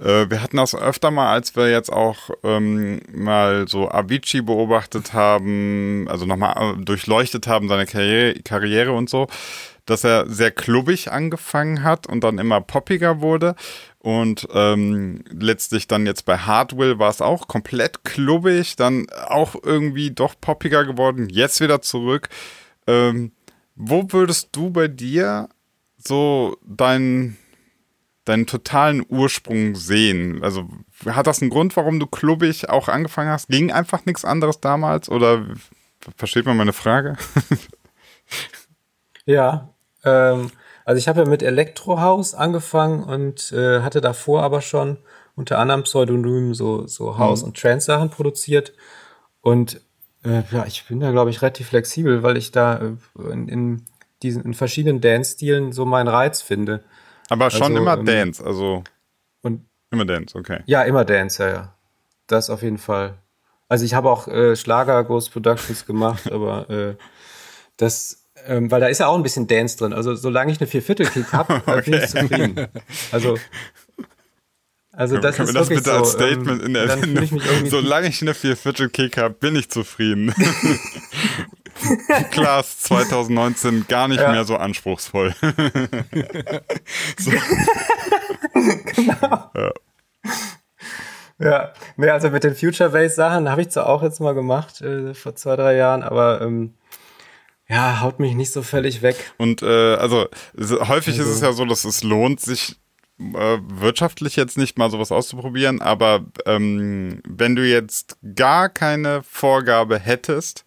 B: äh, wir hatten das öfter mal, als wir jetzt auch ähm, mal so Avicii beobachtet haben, also nochmal äh, durchleuchtet haben, seine Karriere, Karriere und so, dass er sehr klubbig angefangen hat und dann immer poppiger wurde. Und ähm, letztlich dann jetzt bei Hardwill war es auch komplett klubbig, dann auch irgendwie doch poppiger geworden, jetzt wieder zurück. Ähm, wo würdest du bei dir so deinen deinen totalen Ursprung sehen? Also hat das einen Grund, warum du klubbig auch angefangen hast? Ging einfach nichts anderes damals oder versteht man meine Frage? *laughs*
C: Ja, ähm, also ich habe ja mit Elektrohaus angefangen und äh, hatte davor aber schon unter anderem Pseudonym so, so House- mhm. und Trance-Sachen produziert. Und äh, ja, ich bin da, glaube ich, relativ flexibel, weil ich da äh, in, in, diesen in verschiedenen Dance-Stilen so meinen Reiz finde.
B: Aber schon also, immer ähm, Dance, also und, immer Dance, okay.
C: Ja, immer Dance, ja, ja. Das auf jeden Fall. Also ich habe auch äh, Schlager Ghost Productions gemacht, *laughs* aber äh, das ähm, weil da ist ja auch ein bisschen Dance drin. Also solange ich eine Vierviertel-Kick habe, okay. *laughs* bin ich zufrieden. Also also das Können ist wir das bitte so, als Statement
B: ähm, in der Sendung? Ich Solange ich eine Vierviertel-Kick habe, bin ich zufrieden. *laughs* Klaas 2019 *laughs* gar nicht ja. mehr so anspruchsvoll. *laughs* so.
C: genau. Ja. Ja, nee, also mit den Future Base Sachen habe ich zwar auch jetzt mal gemacht äh, vor zwei, drei Jahren, aber ähm, ja, haut mich nicht so völlig weg.
B: Und äh, also häufig also. ist es ja so, dass es lohnt, sich äh, wirtschaftlich jetzt nicht mal sowas auszuprobieren, aber ähm, wenn du jetzt gar keine Vorgabe hättest,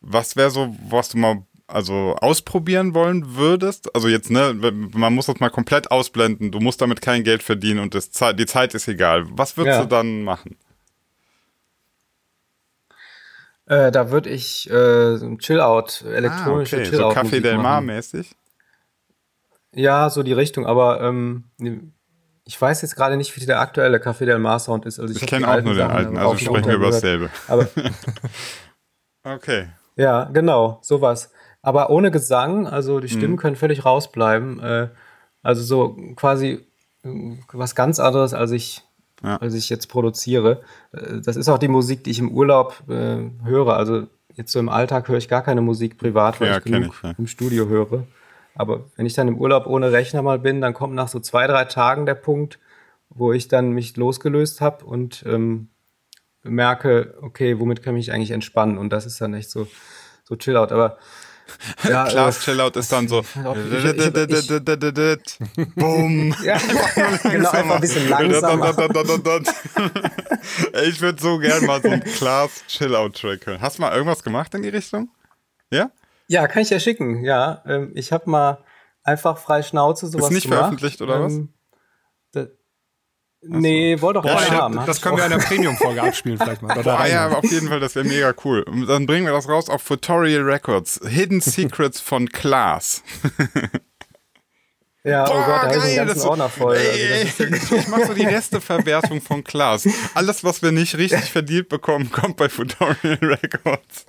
B: was wäre so, was du mal also ausprobieren wollen würdest? Also jetzt, ne, man muss das mal komplett ausblenden, du musst damit kein Geld verdienen und das, die Zeit ist egal. Was würdest ja. du dann machen?
C: Äh, da würde ich äh, Chill-Out, elektronische ah, okay. Chill-Out.
B: So Café Del Mar mäßig?
C: Ja, so die Richtung, aber ähm, ich weiß jetzt gerade nicht, wie der aktuelle Café Del Mar Sound ist.
B: Also ich, ich kenne auch nur den alten, also sprechen wir über dasselbe.
C: Aber *laughs*
B: okay.
C: Ja, genau, sowas. Aber ohne Gesang, also die Stimmen mhm. können völlig rausbleiben. Äh, also so quasi äh, was ganz anderes, als ich ja. als ich jetzt produziere. Äh, das ist auch die Musik, die ich im Urlaub äh, höre. Also jetzt so im Alltag höre ich gar keine Musik privat, weil ja, ich genug ich, ja. im Studio höre. Aber wenn ich dann im Urlaub ohne Rechner mal bin, dann kommt nach so zwei, drei Tagen der Punkt, wo ich dann mich losgelöst habe und ähm, merke, okay, womit kann ich mich eigentlich entspannen? Und das ist dann echt so, so chill out. Aber *laughs*
B: ja, Klaas äh, Chillout ist dann so. Boom.
C: Ja, genau, einfach ein bisschen langsamer. *laughs*
B: ich würde so gern mal so einen Klaas *laughs* Chillout-Track hören. Hast du mal irgendwas gemacht in die Richtung? Ja?
C: Ja, kann ich ja schicken, ja. Ähm, ich habe mal einfach frei Schnauze sowas
B: gemacht. Ist nicht veröffentlicht oder was?
C: Nee, so. wollte doch ja,
A: haben. Das, das können wir in der Premium-Folge *laughs* abspielen vielleicht mal.
B: Ah ja, auf jeden Fall, das wäre mega cool. Und dann bringen wir das raus auf Tutorial Records. Hidden Secrets von Klaas. *laughs*
C: Ja, oh Boah, oh Gott, da geil, ist ein Ordner voll. Ey,
B: also ey, *laughs* ich mach so die Resteverwertung von Klaas. Alles, was wir nicht richtig verdient bekommen, kommt bei Tutorial Records.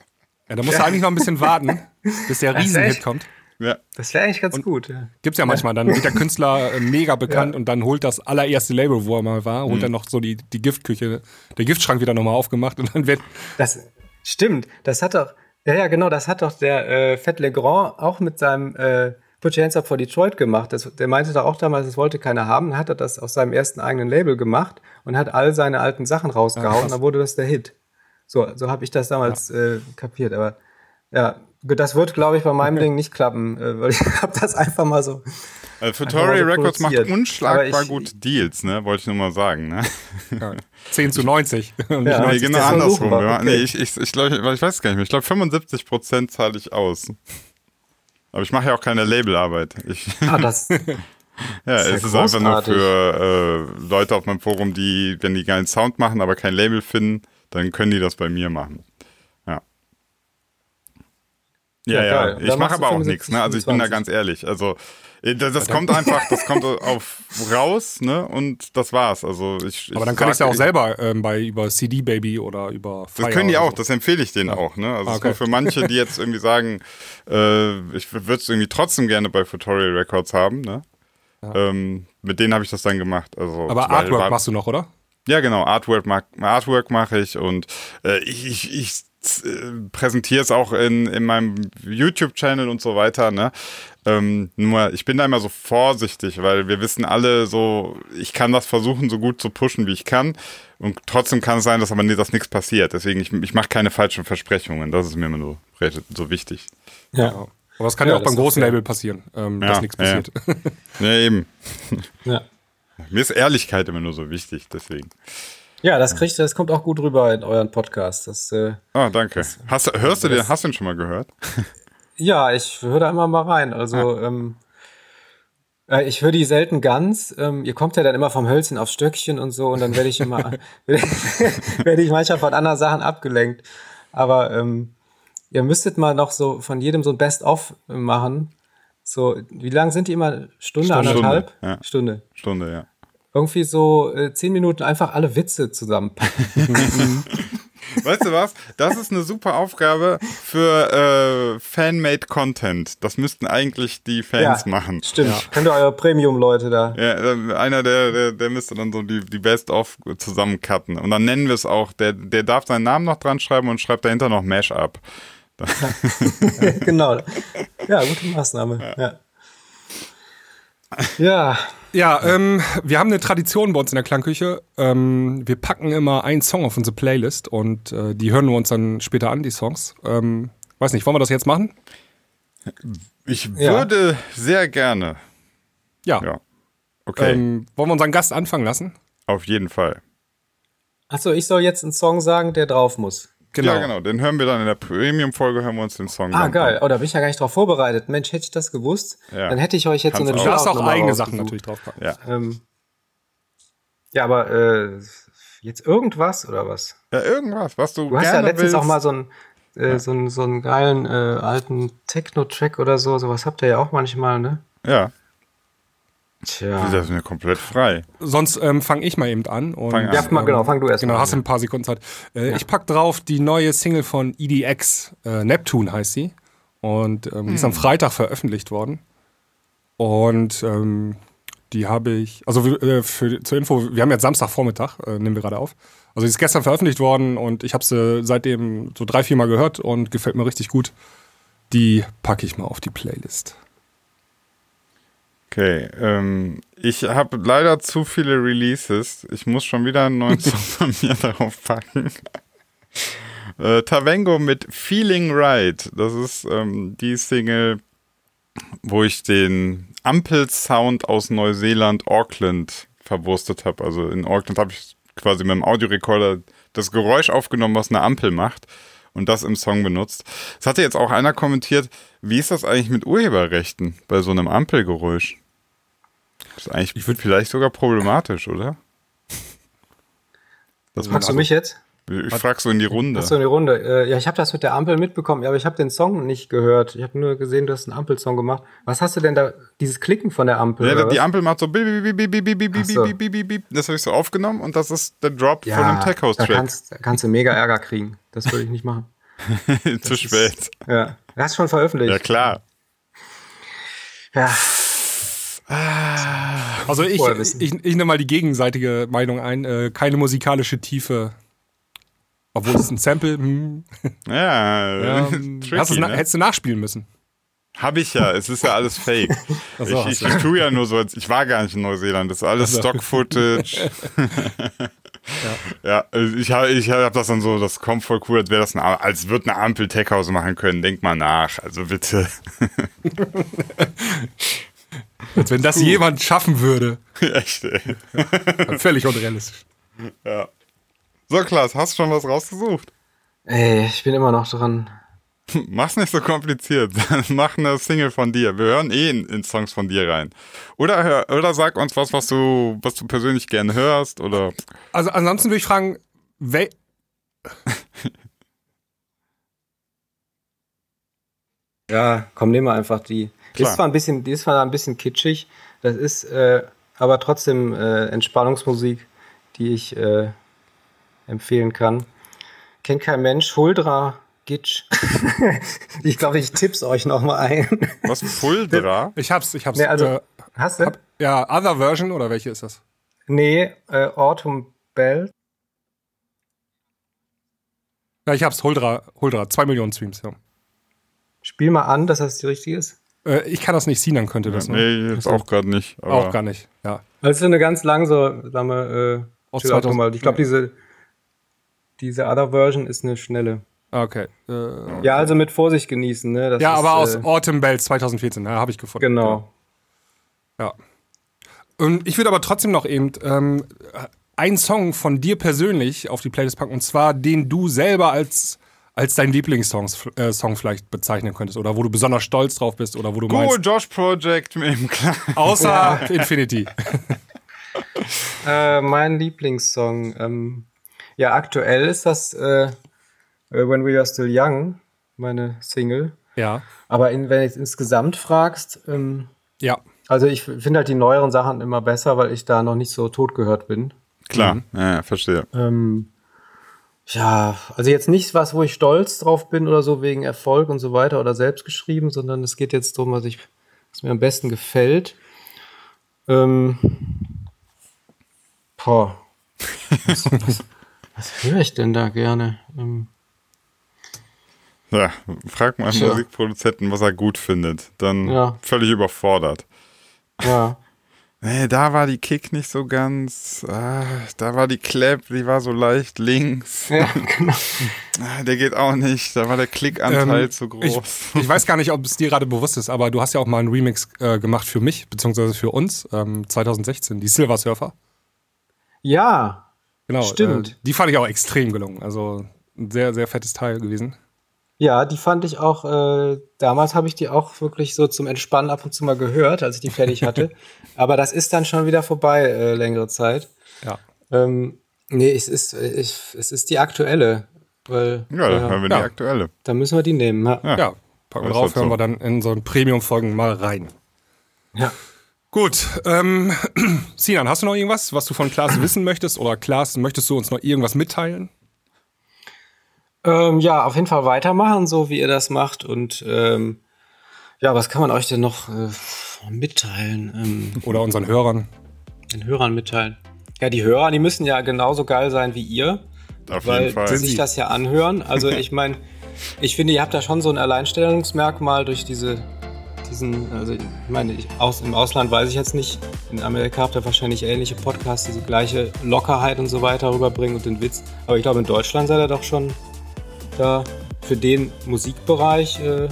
A: Ja, da musst du ja. eigentlich noch ein bisschen warten, bis der Riesenhit kommt.
C: Ja. Das wäre eigentlich ganz und gut. Ja.
A: Gibt's ja manchmal. Dann wird der Künstler äh, mega bekannt ja. und dann holt das allererste Label, wo er mal war, holt mhm. er noch so die, die Giftküche, der Giftschrank wieder nochmal aufgemacht und dann wird.
C: Das stimmt. Das hat doch, ja, ja, genau, das hat doch der äh, Fett Legrand auch mit seinem äh, Put Your Hands Up for Detroit gemacht. Das, der meinte doch auch damals, das wollte keiner haben. Dann hat er das aus seinem ersten eigenen Label gemacht und hat all seine alten Sachen rausgehauen. und dann wurde das der Hit. So, so habe ich das damals ja. äh, kapiert. Aber ja, das wird, glaube ich, bei meinem okay. Ding nicht klappen, äh, weil ich *laughs* habe das einfach mal so
B: Also Futori Records macht unschlagbar
C: ich-
B: gute Deals, ne? Wollte ich nur mal sagen, ne?
A: Ja, 10 zu 90. Und *laughs* *laughs* nicht
C: Ja.
A: 90
B: Nee, genau andersrum.
C: okay.
B: Nee, ich, ich, ich, glaub, ich, ich weiß es gar nicht mehr. Ich glaube, 75 Prozent zahle ich aus. Aber ich mache ja auch keine Labelarbeit. Ich,
C: Ah, das,
B: ja,
C: ja
B: es ist einfach nur für äh, Leute auf meinem Forum, die, wenn die geilen Sound machen, aber kein Label finden, dann können die das bei mir machen. Ja. Ja,
C: Ja,
B: ja. Ich mache aber auch
C: 75,
B: nichts, ne? Also ich bin da
C: 25.
B: ganz ehrlich. Also äh, das, das kommt einfach, das kommt *laughs* auf raus, ne? Und das war's. Also ich,
A: Aber dann kann ich es ja auch selber ähm, bei über CD Baby oder über
B: Das
A: Fire
B: können die auch,
A: so.
B: das empfehle ich denen auch. Ne? Also
A: Ah,
B: ist nur
A: okay.
B: für manche, die jetzt irgendwie sagen, *laughs* äh, ich würde es irgendwie trotzdem gerne bei Tutorial Records haben. Ne? Ähm, mit denen habe ich das dann gemacht. Also,
A: Aber Artwork
B: war-
A: machst du noch, oder?
B: Ja, genau, Artwork, Artwork mache ich und äh, ich, ich, ich präsentiere es auch in, in meinem YouTube-Channel und so weiter. Ne? Ähm, nur, ich bin da immer so vorsichtig, weil wir wissen alle so, ich kann das versuchen, so gut zu pushen, wie ich kann. Und trotzdem kann es sein, dass aber nie, dass nichts passiert. Deswegen, ich, ich mache keine falschen Versprechungen. Das ist mir immer so, so wichtig.
C: ja.
A: Aber das kann
C: Ja,
A: ja, auch beim großen. Label passieren, ähm,
B: Ja,
A: dass nichts
B: ja, ja.
A: passiert. *laughs*
B: Ja, eben.
C: ja.
B: Mir ist Ehrlichkeit immer nur so wichtig, deswegen.
C: Ja, das kriegt, das kommt auch gut rüber in euren Podcast. Das, äh,
B: Ah, danke. Hast, du- hörst du den,
C: das-
B: hast du den schon mal gehört? *laughs*
C: ja, ich höre da immer mal rein. Also, ähm, äh, ich höre die selten ganz. Ähm, ihr kommt ja dann immer vom Hölzchen aufs Stöckchen und so und dann werde ich immer, *laughs* *laughs* werde ich manchmal von anderen Sachen abgelenkt. Aber ähm, ihr müsstet mal noch so von jedem so ein Best-of machen. So, wie lang sind die immer? Stunde,
A: Stunde.
C: anderthalb?
B: Stunde, ja.
C: Stunde.
B: Stunde, ja.
C: Irgendwie so äh, zehn Minuten einfach alle Witze zusammenpacken. *laughs*
B: Weißt du was? Das ist eine super Aufgabe für äh, Fan-made Content. Das müssten eigentlich die Fans machen.
C: Stimmt. Könnt ihr eure Premium-Leute da.
B: Ja, äh, einer, der, der, der müsste dann so die, die Best-of zusammencutten. Und dann nennen wir es auch, der, der darf seinen Namen noch dran schreiben und schreibt dahinter noch Mash-up. *laughs*
C: genau. Ja, gute Maßnahme. Ja. Ja,
A: Ja, ähm, wir haben eine Tradition bei uns in der Klangküche. Ähm, wir packen immer einen Song auf unsere Playlist und äh, die hören wir uns dann später an, die Songs. Ähm, weiß nicht, wollen wir das jetzt machen?
B: Ich
C: Ja.
B: würde sehr gerne.
A: Ja.
B: Ja. Okay,
A: Ähm, wollen wir unseren Gast anfangen lassen?
B: auf jeden Fall.
C: achso, ich soll jetzt einen Song sagen, der drauf muss.
A: Genau.
B: Ja, genau. Den hören wir dann in der Premium-Folge, hören wir uns den Song
C: Ah,
B: dann
C: geil.
B: an.
C: Oh, da bin ich ja gar nicht drauf vorbereitet. Mensch, hätte ich das gewusst,
B: Ja.
C: dann hätte ich euch jetzt so
B: Kannst
C: eine
B: auch.
A: Du darfst auch eigene Sachen natürlich draufpacken.
B: Ja.
C: Ähm, ja, aber äh, jetzt irgendwas oder was?
B: ja, irgendwas, was du,
C: Du hast ja letztens
B: willst.
C: auch mal so einen, äh, so einen, so einen geilen äh, alten Techno-Track oder so. Sowas habt ihr ja auch manchmal, ne?
B: Ja,
C: Tja.
B: das ist mir komplett frei.
A: Sonst ähm, fange ich mal eben an. Und,
B: Fang an.
C: Ja, mal, genau, fang du erst
A: Genau,
C: mal
A: hast du
C: an.
A: ein paar Sekunden Zeit. Äh, Ich pack drauf die neue Single von EDX, äh, Neptune heißt sie. Und ähm, die ist am Freitag veröffentlicht worden. Und ähm, die habe ich, also äh, für, zur Info, wir haben jetzt Samstagvormittag, äh, nehmen wir gerade auf. Also die ist gestern veröffentlicht worden und ich habe sie seitdem so drei, vier Mal gehört und gefällt mir richtig gut. Die packe ich mal auf die Playlist.
B: Okay, ähm, ich habe leider zu viele Releases. Ich muss schon wieder einen neuen Song *laughs* von mir darauf packen. äh, Tavengo mit Feeling Right. Das ist ähm, die Single, wo ich den Ampel-Sound aus Neuseeland, Auckland verwurstet habe. Also in Auckland habe ich quasi mit dem Audiorekorder das Geräusch aufgenommen, was eine Ampel macht und das im Song benutzt. Es hatte jetzt auch einer kommentiert, wie ist das eigentlich mit Urheberrechten bei so einem Ampelgeräusch? Das ist eigentlich vielleicht sogar problematisch, oder? *laughs* Das
C: Fragst du mich jetzt?
B: Ich frag so in die Runde.
C: Achso, in die Runde. Äh, ja, ich habe das mit der Ampel mitbekommen, ja, aber ich habe den Song nicht gehört. Ich habe nur gesehen, du hast einen Ampelsong gemacht. Was hast du denn da, dieses Klicken von der Ampel?
B: Ja, die
C: was?
B: Ampel macht so bip, bip, bip, bip, bip, bip,
C: Ach so.
B: bip, bip, bip, bip. Das habe ich so aufgenommen und das ist der Drop
C: ja,
B: von dem Tech House
C: da
B: Track.
C: kannst, da kannst du mega Ärger kriegen. Das würde ich nicht machen. *laughs*
B: Zu spät.
C: Ja, du hast schon veröffentlicht.
B: Ja, klar.
C: Ja,
A: Also ich,
C: wissen.
A: ich, ich nehme mal die gegenseitige Meinung ein. Äh, keine musikalische Tiefe. Obwohl es ein Sample. Hm,
B: Ja, *laughs*
A: ähm, *laughs*
B: tricky, ne?
A: Hättest du nachspielen müssen.
B: Hab ich ja, es ist ja alles fake. *laughs*
A: So,
B: ich, ich, ich tue ja nur so, als ich war gar nicht in Neuseeland. Das ist alles
A: Ach so.
B: Stock-Footage. ja. also ich habe ich hab das dann so, das kommt voll cool, als wäre das eine, als wird eine Ampel Tech House machen können. Denk mal nach, also bitte.
A: Als wenn das jemand schaffen würde.
B: Echt, ey.
A: Völlig unrealistisch.
B: Ja. So, Klaas, hast du schon was rausgesucht?
C: Ey, ich bin immer noch dran. *laughs*
B: Mach's nicht so kompliziert. Mach eine Single von dir. Wir hören eh in, in Songs von dir rein. Oder, hör- oder sag uns was, was du, was du persönlich gerne hörst. Oder
A: Also ansonsten würde ich fragen, wel *laughs*
C: Ja, komm, nehmen wir einfach die. Die ist zwar ein bisschen, die ist zwar ein bisschen kitschig, das ist äh, aber trotzdem äh, Entspannungsmusik, die ich äh, empfehlen kann. Kennt kein Mensch, Huldra Gitsch. *laughs* ich glaube, ich tipp's euch nochmal ein.
B: was? Fuldra?
A: ich hab's, ich hab's.
C: nee, also,
A: äh,
C: hast du?
A: hab, ja, Other Version oder welche ist das?
C: Nee, äh, Autumn Bell.
A: Ja, ich hab's, Huldra, Huldra, zwei Millionen Streams, ja.
C: Spiel mal an, dass das die richtige ist.
A: Äh, ich kann das nicht, Sinan könnte das, ne?
B: Nee, jetzt auch gerade nicht. Aber
A: Auch gar nicht, ja.
C: Das ist eine ganz langsame äh,
A: Aus
C: chill out
A: 2000
C: Nummer. Ich glaube, diese, diese Other Version ist eine schnelle.
A: Okay. Äh,
C: Ja, also mit Vorsicht genießen, ne? Das
A: ja,
C: ist,
A: aber aus
C: äh,
A: Autumn Bells 2014, ja, habe ich gefunden.
C: Genau.
A: Ja. Und ich würde aber trotzdem noch eben ähm, einen Song von dir persönlich auf die Playlist packen, und zwar den du selber als, als dein Lieblingssong äh, Song vielleicht bezeichnen könntest oder wo du besonders stolz drauf bist oder wo du
B: Go
A: meinst,
B: Josh Project mit dem Klar.
A: außer Infinity. *laughs*
C: Äh, mein Lieblingssong. Ähm, ja, aktuell ist das äh, When We Are Still Young, meine Single.
A: ja.
C: Aber in, wenn du jetzt insgesamt fragst, ähm,
A: Ja.
C: also ich finde halt die neueren Sachen immer besser, weil ich da noch nicht so tot gehört bin.
B: Klar, ja, ja, verstehe.
C: Ähm, ja, also jetzt nicht was, wo ich stolz drauf bin oder so wegen Erfolg und so weiter oder selbst geschrieben, sondern es geht jetzt darum, was, ich, was mir am besten gefällt. Ähm, boah. *laughs* Was, was, was höre ich denn da gerne? Ähm,
B: Ja, frag mal einen
C: Tja.
B: Musikproduzenten, was er gut findet. Dann
C: Ja.
B: völlig überfordert.
C: ja. *laughs*
B: Nee, da war die Kick nicht so ganz. Ah, da war die Clap, die war so leicht links. *laughs*
C: ja, genau. *laughs*
B: Ah, der geht auch nicht. Da war der Klickanteil
A: Ähm,
B: zu
A: Ich,
B: groß.
A: ich weiß gar nicht, ob es dir gerade bewusst ist, aber du hast ja auch mal einen Remix äh, gemacht für mich, beziehungsweise für uns, ähm, 2016, die Silver Surfer.
C: Ja,
A: Genau.
C: Stimmt.
A: Äh, die fand ich auch extrem gelungen. Also ein sehr, sehr fettes Teil gewesen.
C: Ja, die fand ich auch, äh, damals habe ich die auch wirklich so zum Entspannen ab und zu mal gehört, als ich die fertig hatte. *laughs* Aber das ist dann schon wieder vorbei, äh, längere Zeit.
A: Ja.
C: Ähm, nee, es ist, ich, es ist die aktuelle. Weil,
B: Ja, dann hören wir
A: Ja.
B: die aktuelle.
C: da müssen wir die nehmen. Ja.
B: Ja.
A: Ja, packen wir drauf, hören
B: so.
A: wir dann in so einen Premium-Folgen mal rein.
C: ja.
A: Gut, ähm, *clears throat* Sinan, hast du noch irgendwas, was du von Klaas *clears throat* wissen möchtest? Oder Klaas, möchtest du uns noch irgendwas mitteilen?
C: Ähm, ja, auf jeden Fall weitermachen, so wie ihr das macht. Und ähm, ja, was kann man euch denn noch äh, mitteilen? Ähm,
A: Oder unseren Hörern?
C: den Hörern mitteilen. Ja, die Hörer, die müssen ja genauso geil sein wie ihr.
B: Auf
C: weil
B: jeden Fall.
C: sie sich das ja anhören. Also *laughs* ich meine, ich finde, ihr habt da schon so ein Alleinstellungsmerkmal durch diese, diesen, also ich meine, ich, aus, im Ausland weiß ich jetzt nicht, in Amerika habt ihr wahrscheinlich ähnliche Podcasts, die die gleiche Lockerheit und so weiter rüberbringen und den Witz. Aber ich glaube, in Deutschland seid ihr doch schon da für den Musikbereich äh,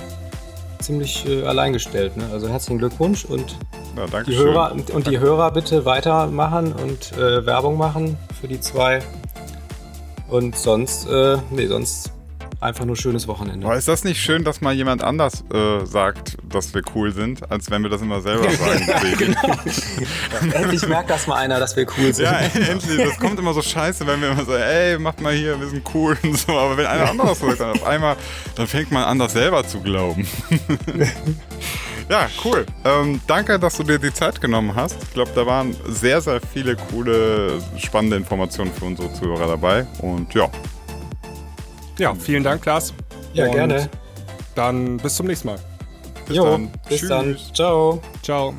C: ziemlich äh, alleingestellt. Ne? Also herzlichen Glückwunsch und
B: Ja,
C: die. Hörer und, und die Hörer bitte weitermachen und äh, Werbung machen für die zwei. Und sonst, äh, nee, sonst einfach nur schönes Wochenende.
B: Aber ist das nicht schön, dass mal jemand anders äh, sagt, dass wir cool sind, als wenn wir das immer selber *laughs* sagen? Baby? *laughs*
C: Endlich merkt das mal einer, dass wir cool sind.
B: Ja, endlich. Das kommt immer so scheiße, wenn wir immer sagen, ey, macht mal hier, wir sind cool und so. Aber wenn einer anderes sagt, dann auf einmal, dann fängt man an, das selber zu glauben. *laughs* ja, cool. Ähm, danke, dass du dir die Zeit genommen hast. Ich glaube, da waren sehr, sehr viele coole, spannende Informationen für unsere Zuhörer dabei. Und ja,
A: Ja, vielen Dank, Klaas.
C: Ja,
A: Und
C: gerne.
A: Dann bis zum nächsten Mal.
B: bis
C: Jo,
B: dann.
C: bis
B: Tschüss.
C: dann. Ciao.
A: Ciao.